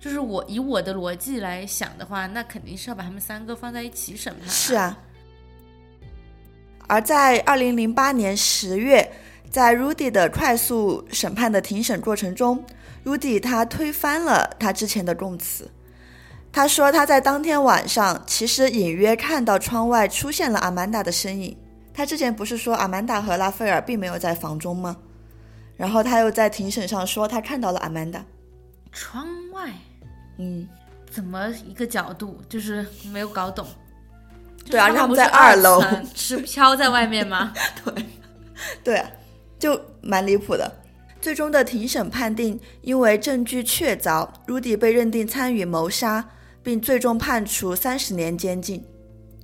就是我以我的逻辑来想的话，那肯定是要把他们三个放在一起审判。是啊。而在二零零八年十月，在 Rudy 的快速审判的庭审过程中，Rudy 他推翻了他之前的供词。他说他在当天晚上其实隐约看到窗外出现了阿曼达的身影。他之前不是说阿曼达和拉斐尔并没有在房中吗？然后他又在庭审上说他看到了阿曼达。窗外。嗯，怎么一个角度就是没有搞懂？对啊，他们在二楼，是飘在外面吗？对，对，就蛮离谱的。最终的庭审判定，因为证据确凿，Rudy 被认定参与谋杀，并最终判处三十年监禁。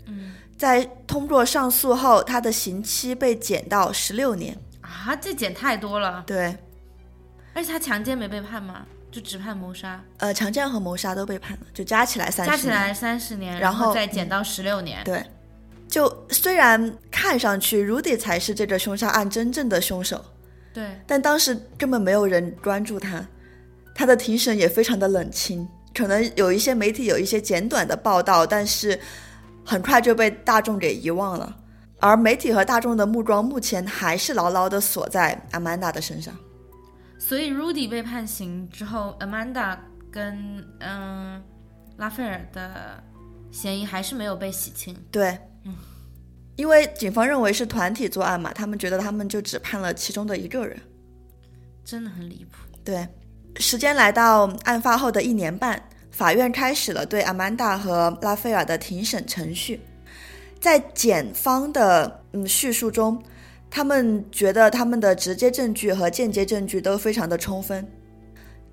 嗯，在通过上诉后，他的刑期被减到十六年。啊，这减太多了。对，而且他强奸没被判吗？就只判谋杀，呃，强奸和谋杀都被判了，就加起来三，加起来三十年，然后再减到十六年。对，就虽然看上去 Rudy 才是这个凶杀案真正的凶手，对，但当时根本没有人关注他，他的庭审也非常的冷清，可能有一些媒体有一些简短的报道，但是很快就被大众给遗忘了，而媒体和大众的目光目前还是牢牢的锁在 Amanda 的身上。所以，Rudy 被判刑之后，Amanda 跟嗯拉斐尔的嫌疑还是没有被洗清。对，嗯，因为警方认为是团体作案嘛，他们觉得他们就只判了其中的一个人，真的很离谱。对，时间来到案发后的一年半，法院开始了对 Amanda 和拉斐尔的庭审程序，在检方的嗯叙述中。他们觉得他们的直接证据和间接证据都非常的充分。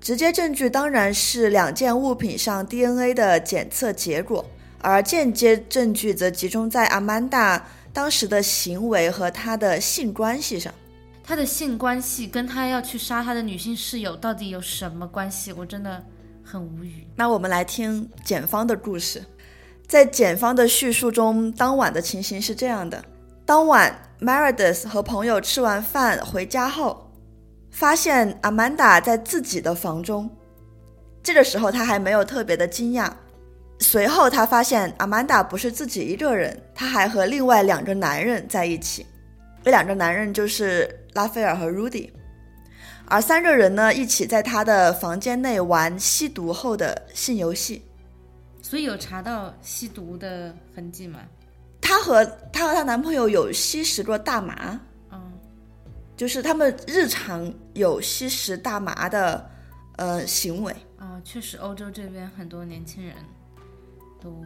直接证据当然是两件物品上 DNA 的检测结果，而间接证据则集中在阿曼达当时的行为和他的性关系上。他的性关系跟他要去杀他的女性室友到底有什么关系？我真的很无语。那我们来听检方的故事。在检方的叙述中，当晚的情形是这样的：当晚。Meredith 和朋友吃完饭回家后，发现 Amanda 在自己的房中。这个时候他还没有特别的惊讶。随后他发现 Amanda 不是自己一个人，他还和另外两个男人在一起。这两个男人就是拉斐尔和 Rudy，而三个人呢一起在他的房间内玩吸毒后的性游戏。所以有查到吸毒的痕迹吗？她和她和她男朋友有吸食过大麻，嗯，就是他们日常有吸食大麻的呃行为。啊，确实，欧洲这边很多年轻人都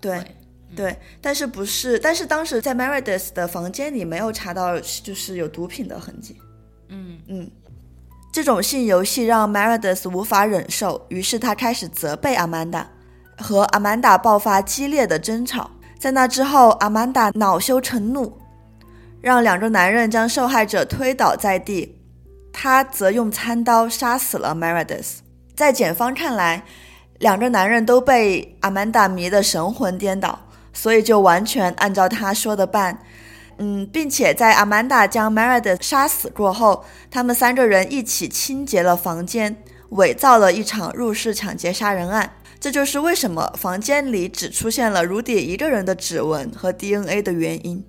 对对，但是不是？但是当时在 Meredith 的房间里没有查到就是有毒品的痕迹。嗯嗯，这种性游戏让 Meredith 无法忍受，于是他开始责备阿曼达，和阿曼达爆发激烈的争吵。在那之后，阿曼达恼羞成怒，让两个男人将受害者推倒在地，他则用餐刀杀死了 Meredith。在检方看来，两个男人都被阿曼达迷得神魂颠倒，所以就完全按照他说的办。嗯，并且在阿曼达将 Meredith 杀死过后，他们三个人一起清洁了房间，伪造了一场入室抢劫杀人案。这就是为什么房间里只出现了 Rudy 一个人的指纹和 DNA 的原因。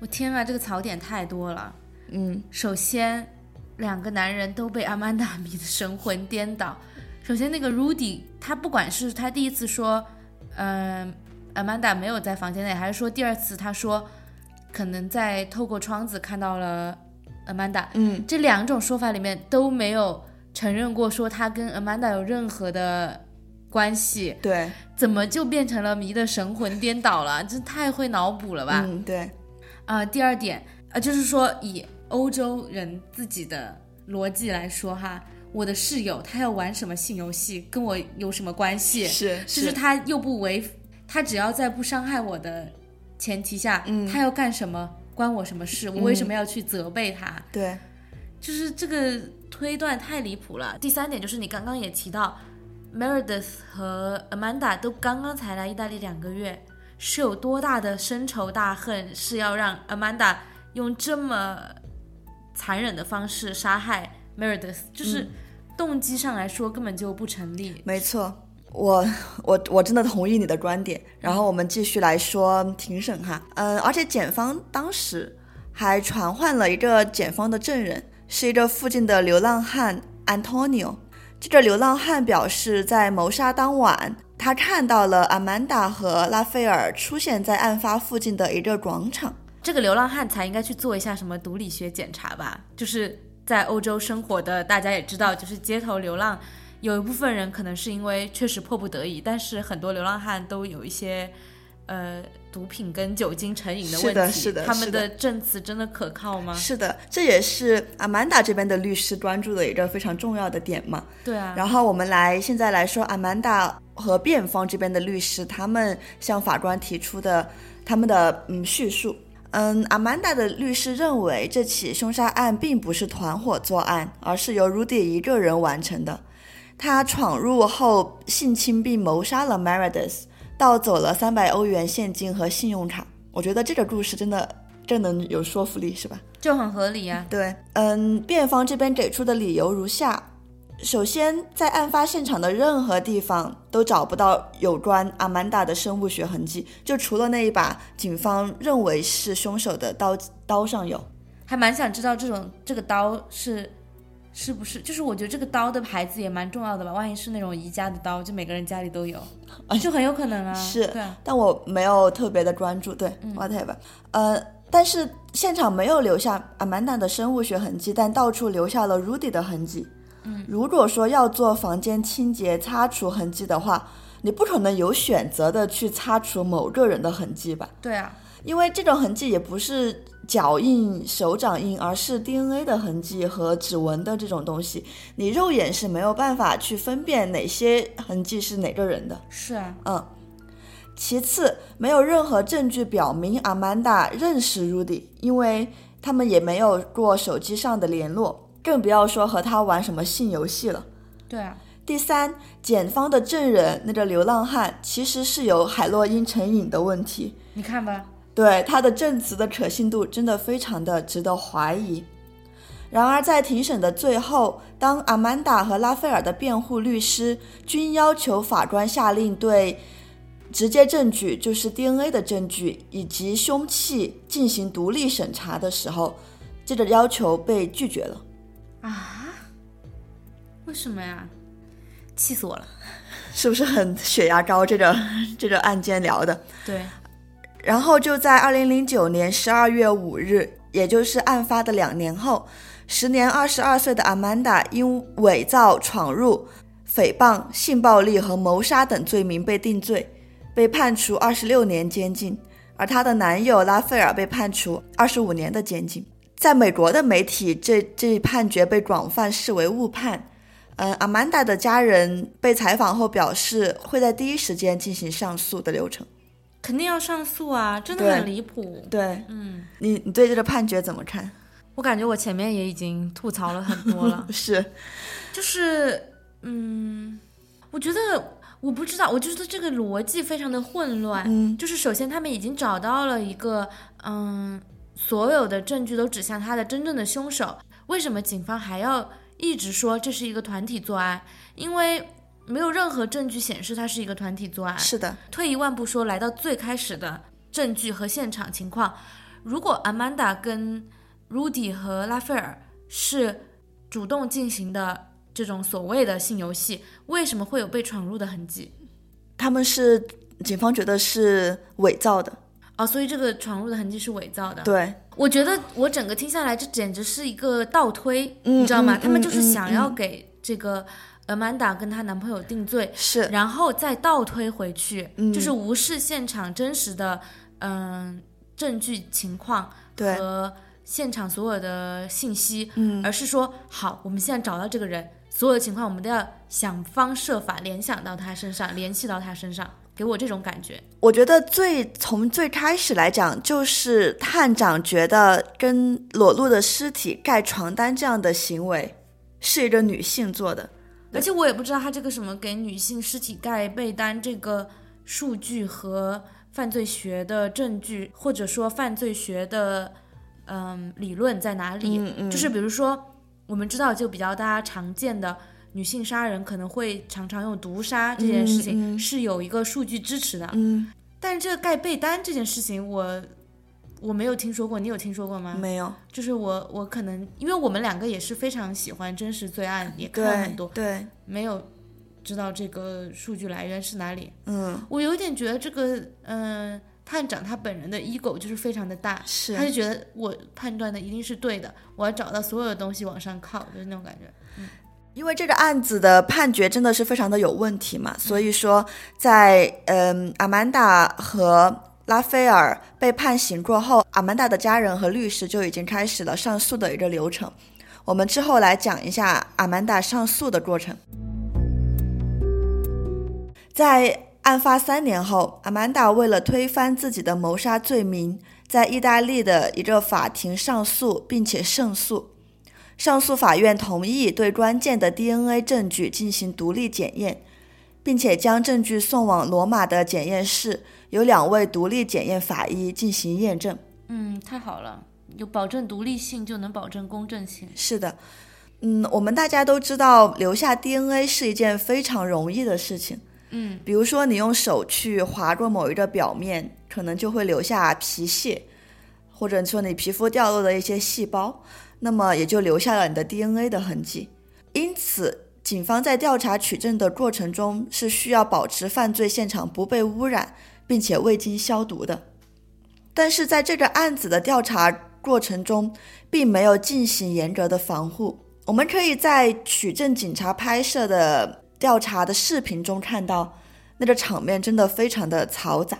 我天啊，这个槽点太多了。嗯，首先，两个男人都被阿曼达迷得神魂颠倒。首先，那个 Rudy，他不管是他第一次说，嗯、Amanda 没有在房间内，还是说第二次他说可能在透过窗子看到了 Amanda，嗯，这两种说法里面都没有承认过说他跟 Amanda 有任何的关系，对，怎么就变成了迷得神魂颠倒了？这太会脑补了吧？嗯，对，啊、第二点，呃，就是说以欧洲人自己的逻辑来说哈，我的室友他要玩什么性游戏，跟我有什么关系？是就是他又不违，他只要在不伤害我的前提下，嗯他要干什么关我什么事？我为什么要去责备他？对，就是这个推断太离谱了。第三点就是你刚刚也提到，Meredith 和 Amanda 都刚刚才来意大利两个月，是有多大的深仇大恨，是要让 Amanda 用这么残忍的方式杀害 Meredith，就是动机上来说根本就不成立。没错。我我我真的同意你的观点，然后我们继续来说庭审哈，嗯，而且检方当时还传唤了一个检方的证人，是一个附近的流浪汉 Antonio。这个流浪汉表示，在谋杀当晚，他看到了阿曼达和拉斐尔出现在案发附近的一个广场。这个流浪汉才应该去做一下什么毒理学检查吧？就是在欧洲生活的大家也知道，就是街头流浪，有一部分人可能是因为确实迫不得已，但是很多流浪汉都有一些呃毒品跟酒精成瘾的问题。是的是的他们的的证词真的可靠吗？是的，这也是阿曼达这边的律师关注的一个非常重要的点嘛。对啊，然后我们来现在来说阿曼达和辩方这边的律师，他们向法官提出的他们的嗯叙述。嗯，阿曼达的律师认为这起凶杀案并不是团伙作案，而是由 Rudy 一个人完成的。他闯入后性侵并谋杀了 Meredith，盗走了三百欧元现金和信用卡。我觉得这个故事真的这能有说服力，是吧？就很合理啊。对，嗯，辩方这边给出的理由如下：首先，在案发现场的任何地方都找不到有关阿曼达的生物学痕迹，就除了那一把警方认为是凶手的刀刀上有。还蛮想知道这种这个刀是是不是，就是我觉得这个刀的牌子也蛮重要的吧。万一是那种宜家的刀，就每个人家里都有，就很有可能啊。是对啊，但我没有特别的关注，对、whatever，呃，但是现场没有留下阿曼达的生物学痕迹，但到处留下了 Rudy 的痕迹。嗯，如果说要做房间清洁擦除痕迹的话，你不可能有选择的去擦除某个人的痕迹吧？对啊，因为这种痕迹也不是脚印、手掌印，而是 DNA 的痕迹和指纹的这种东西，你肉眼是没有办法去分辨哪些痕迹是哪个人的。是。啊，嗯，其次，没有任何证据表明阿曼达认识 Rudy，因为他们也没有过手机上的联络，更不要说和他玩什么性游戏了。对啊，第三，检方的证人那个流浪汉其实是有海洛因成瘾的问题，你看吧，对他的证词的可信度真的非常的值得怀疑。然而，在庭审的最后，当阿曼达和拉斐尔的辩护律师均要求法官下令对直接证据，就是 DNA 的证据以及凶器进行独立审查的时候，这个要求被拒绝了。为什么呀？气死我了。是不是很血压高？这个 这个案件聊的。对，然后就在二零零九年十二月五日，也就是案发的两年后，时年二十二岁的阿曼达因伪造、闯入、诽谤、性暴力和谋杀等罪名被定罪，被判处二十六年监禁，而她的男友拉斐尔被判处二十五年的监禁。在美国的媒体，这这一判决被广泛视为误判。嗯，阿曼达的家人被采访后表示，会在第一时间进行上诉的流程。肯定要上诉啊，真的很离谱。对嗯，你，你对这个判决怎么看？我感觉我前面也已经吐槽了很多了，是，就是嗯，我觉得我不知道，我觉得这个逻辑非常的混乱。嗯就是首先他们已经找到了一个嗯，所有的证据都指向他的真正的凶手，为什么警方还要一直说这是一个团体作案？因为没有任何证据显示它是一个团体作案。是的，退一万步说，来到最开始的证据和现场情况，如果 Amanda 跟 Rudy 和拉斐尔是主动进行的这种所谓的性游戏，为什么会有被闯入的痕迹？他们是警方觉得是伪造的。哦，所以这个闯入的痕迹是伪造的。对，我觉得我整个听下来，这简直是一个倒推，嗯你知道吗？嗯他们就是嗯想要给这个 Amanda 跟她男朋友定罪，是，然后再倒推回去，嗯。就是无视现场真实的嗯、证据情况对，和现场所有的信息，嗯，而是说好，我们现在找到这个人，所有的情况我们都要想方设法联想到他身上，联系到他身上，给我这种感觉。我觉得最从最开始来讲，就是探长觉得跟裸露的尸体盖床单这样的行为是一个女性做的。而且我也不知道他这个什么给女性尸体盖被单这个数据和犯罪学的证据，或者说犯罪学的嗯理论在哪里？嗯嗯就是比如说，我们知道就比较大家常见的女性杀人可能会常常用毒杀这件事情、嗯嗯是有一个数据支持的，嗯，但是这个盖被单这件事情我。我没有听说过，你有听说过吗？没有，就是我，我可能因为我们两个也是非常喜欢真实罪案，也看了很多，对，没有知道这个数据来源是哪里。嗯，我有点觉得这个，嗯、探长他本人的 ego 就是非常的大，是他就觉得我判断的一定是对的，我要找到所有的东西往上靠，就是那种感觉。因为这个案子的判决真的是非常的有问题嘛，所以说在嗯阿曼达和拉斐尔被判刑过后，阿曼达的家人和律师就已经开始了上诉的一个流程。我们之后来讲一下阿曼达上诉的过程。在案发三年后，阿曼达为了推翻自己的谋杀罪名，在意大利的一个法庭上诉，并且胜诉。上诉法院同意对关键的 DNA 证据进行独立检验，并且将证据送往罗马的检验室，由两位独立检验法医进行验证。嗯，太好了，有保证独立性就能保证公正性。是的，嗯，我们大家都知道，留下 DNA 是一件非常容易的事情。嗯，比如说，你用手去划过某一个表面，可能就会留下皮屑，或者说你皮肤掉落的一些细胞，那么也就留下了你的 DNA 的痕迹。因此，警方在调查取证的过程中是需要保持犯罪现场不被污染，并且未经消毒的。但是在这个案子的调查过程中，并没有进行严格的防护。我们可以在取证警察拍摄的调查的视频中看到，那个场面真的非常的嘈杂，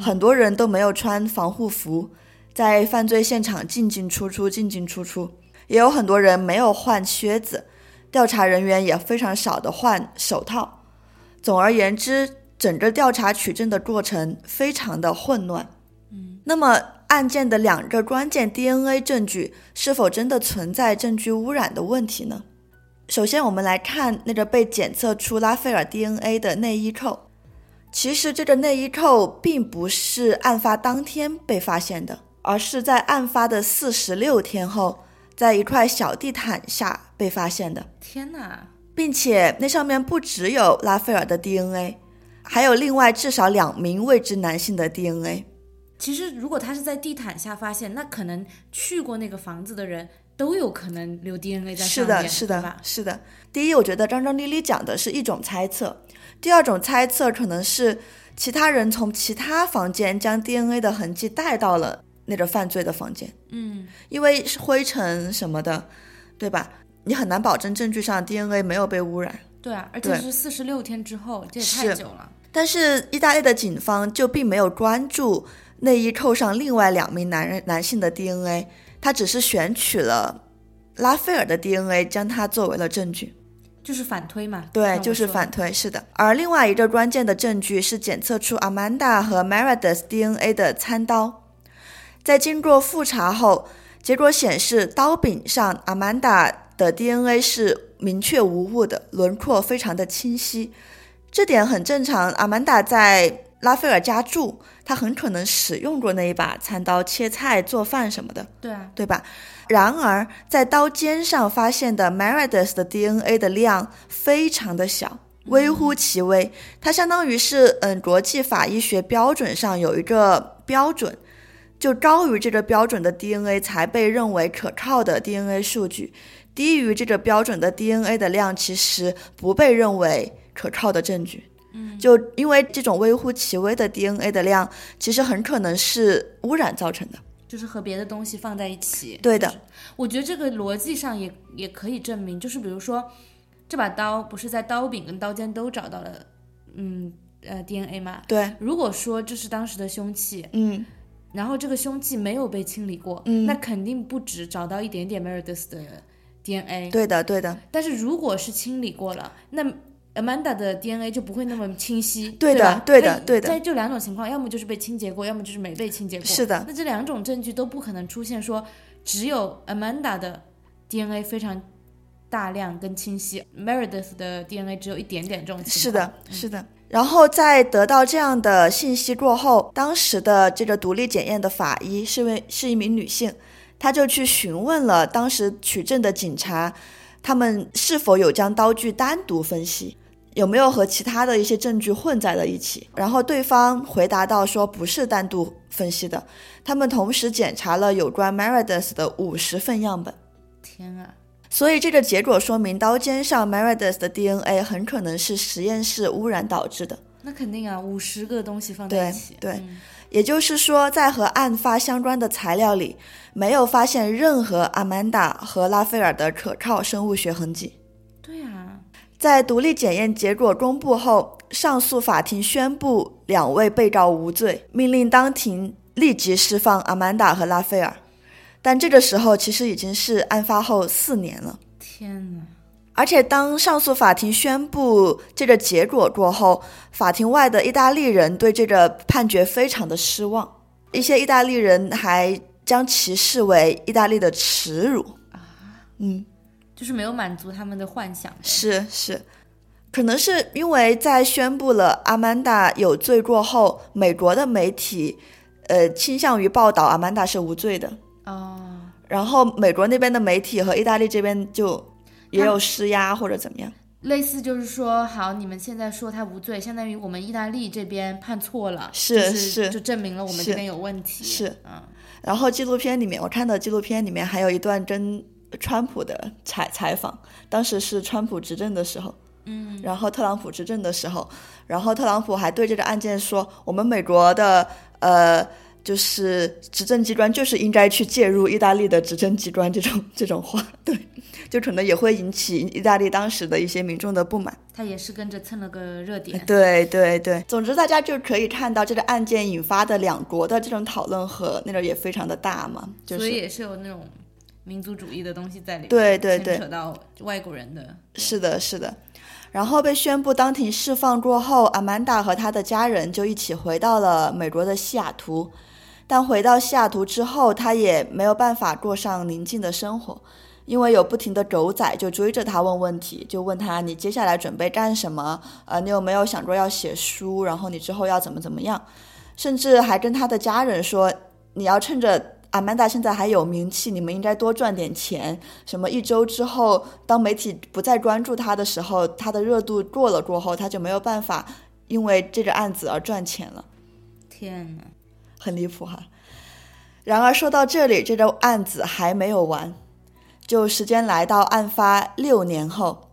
很多人都没有穿防护服，在犯罪现场进进出出，进进出出，也有很多人没有换靴子，调查人员也非常少的换手套。总而言之，整个调查取证的过程非常的混乱。嗯，那么案件的两个关键 DNA 证据是否真的存在证据污染的问题呢？首先，我们来看那个被检测出拉斐尔 DNA 的内衣扣。其实，这个内衣扣并不是案发当天被发现的，而是在案发的四十六天后，在一块小地毯下被发现的。天哪！并且那上面不只有拉斐尔的 DNA，还有另外至少两名未知男性的 DNA。其实如果他是在地毯下发现，那可能去过那个房子的人都有可能留 DNA 在上面，是的是的，？是的。第一，我觉得张张丽丽讲的是一种猜测；第二种猜测可能是其他人从其他房间将 DNA 的痕迹带到了那个犯罪的房间，嗯，因为是灰尘什么的，对吧？你很难保证证据上 DNA 没有被污染。对啊，而且是四十六天之后，这也太久了。但是意大利的警方就并没有关注内衣扣上另外两名男人男性的 DNA，他只是选取了拉斐尔的 DNA，将它作为了证据。就是反推嘛。对，就是反推，是的。而另外一个关键的证据是检测出 Amanda 和 Meredith DNA 的餐刀，在经过复查后，结果显示刀柄上 Amanda 的 DNA 是明确无误的，轮廓非常的清晰。这点很正常。Amanda 在拉斐尔家住，他很可能使用过那一把餐刀切菜、做饭什么的。对啊，对吧？然而，在刀尖上发现的 Meredith 的 DNA 的量非常的小，微乎其微。它相当于是，嗯，国际法医学标准上有一个标准，就高于这个标准的 DNA 才被认为可靠的 DNA 数据，低于这个标准的 DNA 的量其实不被认为可靠的证据。嗯，就因为这种微乎其微的 DNA 的量，其实很可能是污染造成的。就是和别的东西放在一起。对的，我觉得这个逻辑上也也可以证明，就是比如说，这把刀不是在刀柄跟刀尖都找到了，嗯呃 DNA 吗？对，如果说这是当时的凶器，嗯。然后这个凶器没有被清理过，嗯那肯定不止找到一点点 Meredith 的 DNA。对的，对的，但是如果是清理过了，那 Amanda 的 DNA 就不会那么清晰。对的对的对的在这两种情况，要么就是被清洁过，要么就是没被清洁过。是的那这两种证据都不可能出现说只有 Amanda 的 DNA 非常大量跟清晰，Meredith 的 DNA 只有一点点这种情况。是的，是的。然后在得到这样的信息过后，当时的这个独立检验的法医是位是一名女性，她就去询问了当时取证的警察，他们是否有将刀具单独分析，有没有和其他的一些证据混在了一起。然后对方回答到说不是单独分析的，他们同时检查了有关 Meredith 的五十份样本。天啊！所以这个结果说明，刀尖上 Meredith 的 DNA 很可能是实验室污染导致的。那肯定啊，五十个东西放在一起。对对嗯也就是说，在和案发相关的材料里，没有发现任何阿曼达和拉斐尔的可靠生物学痕迹。对啊，在独立检验结果公布后，上诉法庭宣布两位被告无罪，命令当庭立即释放阿曼达和拉斐尔。但这个时候其实已经是案发后四年了。天哪！而且，当上诉法庭宣布这个结果过后，法庭外的意大利人对这个判决非常的失望，一些意大利人还将其视为意大利的耻辱啊。嗯，就是没有满足他们的幻想。是是，可能是因为在宣布了阿曼达有罪过后，美国的媒体呃倾向于报道阿曼达是无罪的，哦，然后美国那边的媒体和意大利这边就也有施压或者怎么样。类似就是说，好，你们现在说他无罪，相当于我们意大利这边判错了，是就是是就证明了我们这边有问题。是，嗯，然后纪录片里面，我看到纪录片里面还有一段跟川普的采采访，当时是川普执政的时候，嗯，然后特朗普执政的时候，然后特朗普还对这个案件说，我们美国的呃。就是执政机关就是应该去介入意大利的执政机关这种这种话，对，就可能也会引起意大利当时的一些民众的不满。他也是跟着蹭了个热点。对对对，总之大家就可以看到这个案件引发的两国的这种讨论和那种也非常的大嘛，就是所以也是有那种民族主义的东西在里面，对对对牵扯到外国人的。是的，是的。然后被宣布当庭释放过后，阿曼达和他的家人就一起回到了美国的西雅图。但回到西雅图之后，他也没有办法过上宁静的生活，因为有不停的狗仔就追着他问问题，就问他你接下来准备干什么？呃，你有没有想过要写书？然后你之后要怎么怎么样？甚至还跟他的家人说，你要趁着阿曼达现在还有名气，你们应该多赚点钱。什么一周之后，当媒体不再关注他的时候，他的热度过了过后，他就没有办法因为这个案子而赚钱了，天哪！很离谱哈。然而说到这里，这个案子还没有完，就时间来到案发六年后，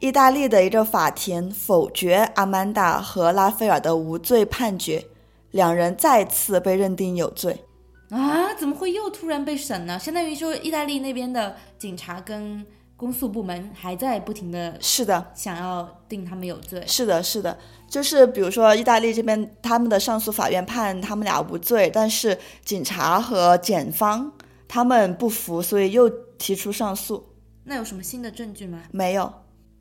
意大利的一个法庭否决阿曼达和拉斐尔的无罪判决，两人再次被认定有罪。啊，怎么会又突然被审呢？相当于说，意大利那边的警察跟公诉部门还在不停的是的，想要定他们有罪。是的，是的，就是比如说意大利这边他们的上诉法院判他们俩无罪，但是警察和检方他们不服，所以又提出上诉。那有什么新的证据吗？没有，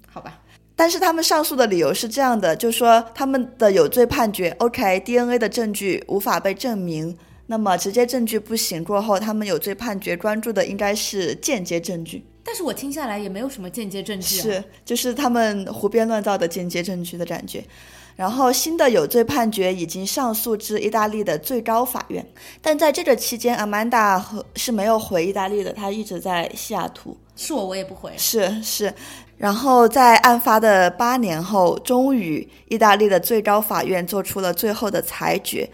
好吧，但是他们上诉的理由是这样的，就说他们的有罪判决，OK，DNA 的证据无法被证明，那么直接证据不行过后，他们有罪判决关注的应该是间接证据，但是我听下来也没有什么间接证据、啊。是就是他们胡编乱造的间接证据的感觉。然后新的有罪判决已经上诉至意大利的最高法院，但在这个期间，阿曼达和是没有回意大利的，他一直在西雅图。是我我也不回。是是，然后在案发的八年后，终于意大利的最高法院做出了最后的裁决，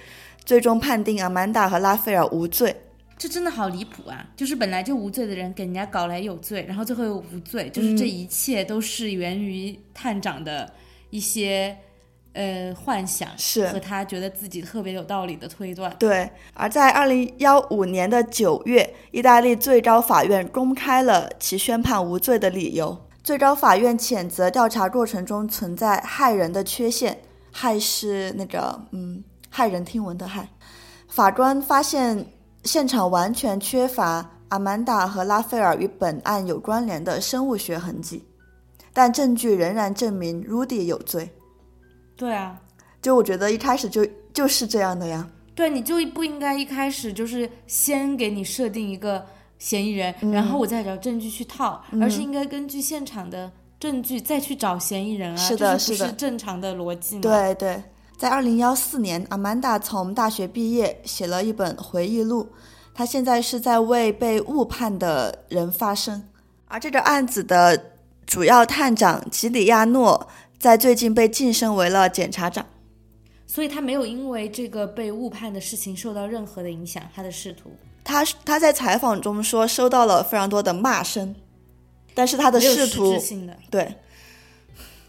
最终判定阿曼达和拉斐尔无罪。这真的好离谱啊！就是本来就无罪的人给人家搞来有罪，然后最后又无罪，就是这一切都是源于探长的一些呃幻想，是和他觉得自己特别有道理的推断。对，而在二零幺五年的九月，意大利最高法院公开了其宣判无罪的理由。最高法院谴责调查过程中存在害人的缺陷，害是那个嗯骇人听闻的害。法官发现现场完全缺乏阿曼达和拉斐尔与本案有关联的生物学痕迹，但证据仍然证明 Rudy 有罪。对啊，就我觉得一开始就就是这样的呀。对，你就不应该一开始就是先给你设定一个嫌疑人，然后我再找证据去套，而是应该根据现场的证据再去找嫌疑人啊。是的是的是正常的逻辑吗？对对，在二零幺四年，阿曼达从大学毕业，写了一本回忆录。他现在是在为被误判的人发声，而这个案子的主要探长吉里亚诺在最近被晋升为了检察长。所以他没有因为这个被误判的事情受到任何的影响，他的仕途他他在采访中说收到了非常多的骂声，但是他的仕途对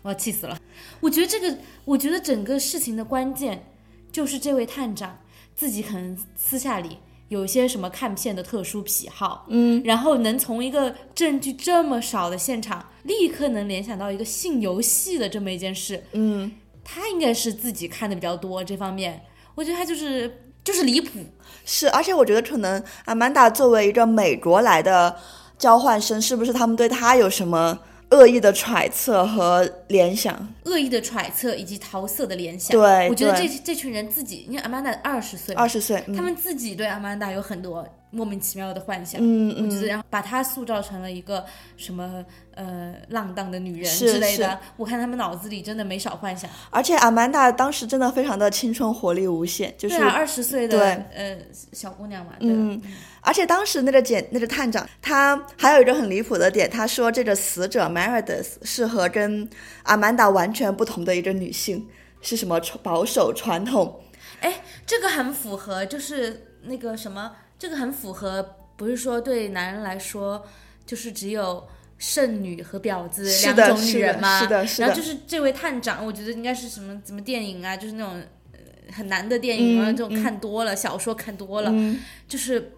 我要气死了。我觉得这个，我觉得整个事情的关键就是这位探长自己可能私下里有一些什么看片的特殊癖好，嗯，然后能从一个证据这么少的现场，立刻能联想到一个性游戏的这么一件事，嗯，他应该是自己看的比较多这方面，我觉得他就是就是离谱，是，而且我觉得可能阿曼达作为一个美国来的交换生，是不是他们对他有什么恶意的揣测和联想？恶意的揣测以及桃色的联想。对我觉得这这群人自己，因为阿曼达二十岁，二十岁，嗯他们自己对阿曼达有很多莫名其妙的幻想。嗯我觉得，嗯，然后把她塑造成了一个什么呃浪荡的女人之类的，我看他们脑子里真的没少幻想。而且阿曼达当时真的非常的青春活力无限，就是二十岁的呃小姑娘嘛，对嗯，而且当时那个检那个探长，他还有一个很离谱的点，他说这个死者 Meredith 是和跟阿曼达完全不同的一个女性，是什么保守传统？哎这个很符合，就是那个什么，这个很符合，不是说对男人来说，就是只有剩女和婊子，两种，女人吗？是的，是的然后，就是这位探长，我觉得应该是什么什么电影啊，就是那种呃很难的电影啊，嗯这种看多了，小说看多了，嗯，就是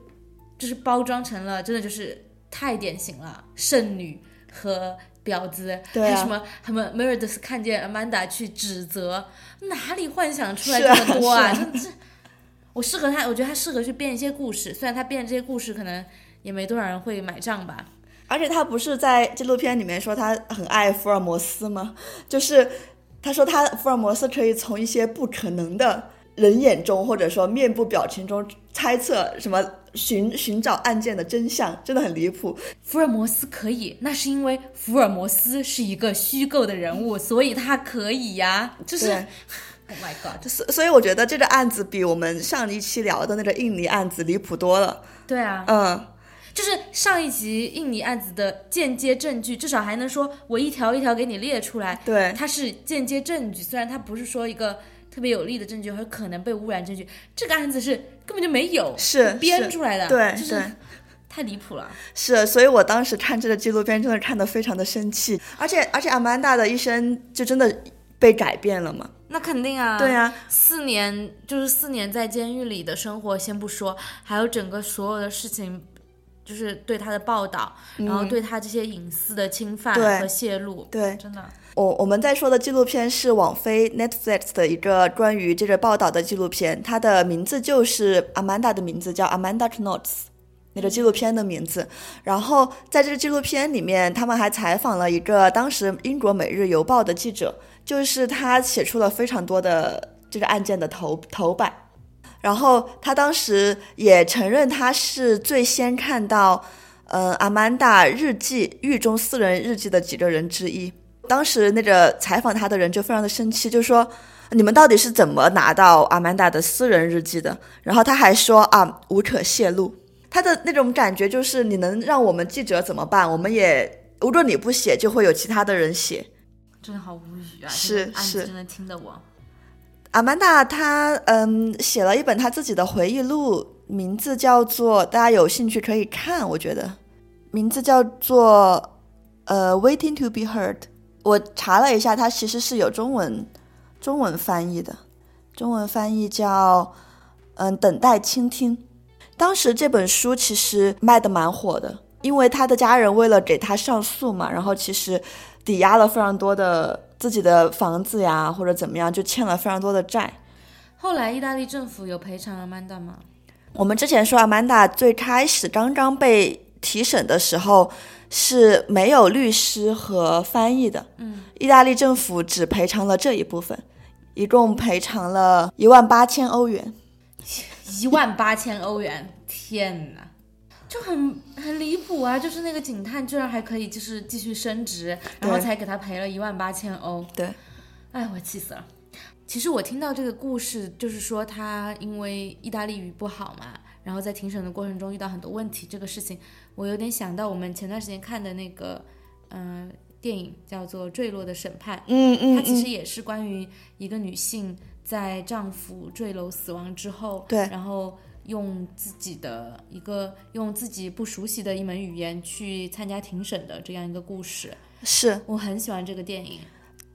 就是包装成了真的就是太典型了，剩女和婊子，对啊。还什么他们 Meredith 看见 Amanda 去指责，哪里幻想出来这么多啊？是啊。真是，我适合他，我觉得他适合去编一些故事，虽然他编的这些故事可能也没多少人会买账吧。而且他不是在纪录片里面说他很爱福尔摩斯吗？就是他说他福尔摩斯可以从一些不可能的人眼中，或者说面部表情中猜测什么寻寻找案件的真相，真的很离谱。福尔摩斯可以，那是因为福尔摩斯是一个虚构的人物，所以他可以呀。就是对，Oh my God，所所以我觉得这个案子比我们上一期聊的那个印尼案子离谱多了。对啊，嗯，就是上一集印尼案子的间接证据，至少还能说我一条一条给你列出来，对，它是间接证据，虽然它不是说一个特别有力的证据和可能被污染证据，这个案子是根本就没有，是是编出来的，对就是太离谱了。是，所以我当时看这个纪录片真的看得非常的生气，而且而且阿曼达的一生就真的被改变了嘛。那肯定啊，对啊，四年就是四年在监狱里的生活，先不说，还有整个所有的事情，就是对他的报道，然后对他这些隐私的侵犯和泄露，对真的。我我们在说的纪录片是网飞 Netflix 的一个关于这个报道的纪录片，它的名字就是 Amanda 的名字叫 Amanda Knots。那个纪录片的名字。然后在这个纪录片里面，他们还采访了一个当时英国《每日邮报》的记者，就是他写出了非常多的这个案件的头头版。然后他当时也承认他是最先看到，呃，阿曼达日记狱中私人日记的几个人之一。当时那个采访他的人就非常的生气，就说你们到底是怎么拿到阿曼达的私人日记的？然后他还说啊，无可泄露。他的那种感觉就是你能让我们记者怎么办？我们也如果你不写，就会有其他的人写。真的好无语啊！是是，真的听得我。阿曼达他嗯写了一本他自己的回忆录，名字叫做大家有兴趣可以看，我觉得名字叫做呃 Waiting to be heard。我查了一下，它其实是有中文中文翻译的，中文翻译叫嗯等待倾听。当时这本书其实卖的蛮火的，因为他的家人为了给他上诉嘛，然后其实抵押了非常多的。自己的房子呀，或者怎么样，就欠了非常多的债。后来意大利政府有赔偿阿曼达吗？我们之前说阿曼达最开始刚刚被提审的时候是没有律师和翻译的。嗯，意大利政府只赔偿了这一部分，一共赔偿了一万八千欧元。一万八千欧元，天哪！就很很离谱啊！就是那个警探居然还可以就是继续升职，然后才给他赔了一万八千欧。对，哎，我气死了。其实我听到这个故事，就是说他因为意大利语不好嘛，然后在庭审的过程中遇到很多问题。这个事情我有点想到我们前段时间看的那个嗯电影，叫做《坠落的审判》。嗯嗯，它其实也是关于一个女性在丈夫坠楼死亡之后，对，然后。用自己的一个用自己不熟悉的一门语言去参加庭审的这样一个故事，是我很喜欢这个电影，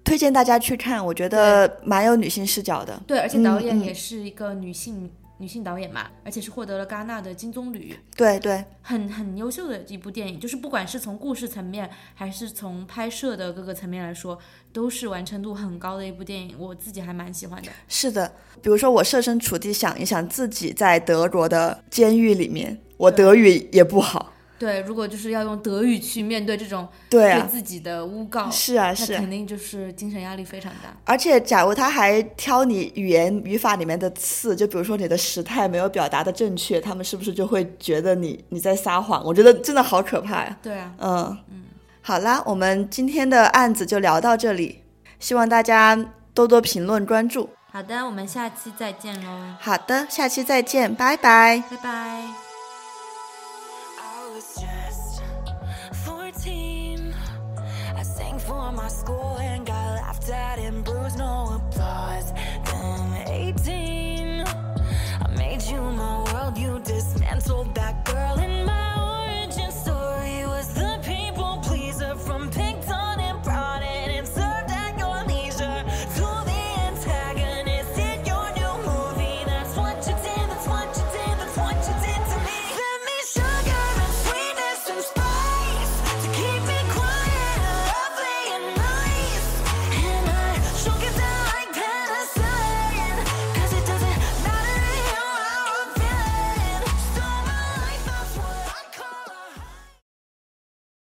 推荐大家去看，我觉得蛮有女性视角的。对，而且导演也是一个女性。女性导演嘛，而且是获得了戛纳的金棕榈，对对，很很优秀的一部电影。就是不管是从故事层面，还是从拍摄的各个层面来说，都是完成度很高的一部电影。我自己还蛮喜欢的。是的，比如说我设身处地想一想，自己在德国的监狱里面，我德语也不好。对，如果就是要用德语去面对这种对自己的诬告，是啊，是肯定就是精神压力非常大。而且，假如他还挑你语言语法里面的刺，就比如说你的时态没有表达的正确，他们是不是就会觉得你你在撒谎？我觉得真的好可怕呀。对啊，嗯嗯，好啦，我们今天的案子就聊到这里，希望大家多多评论关注。好的，我们下期再见喽。好的，下期再见，拜拜，拜拜。school and got laughed at and bruised, no applause. Then 18, I made you my world, you dismantled that girl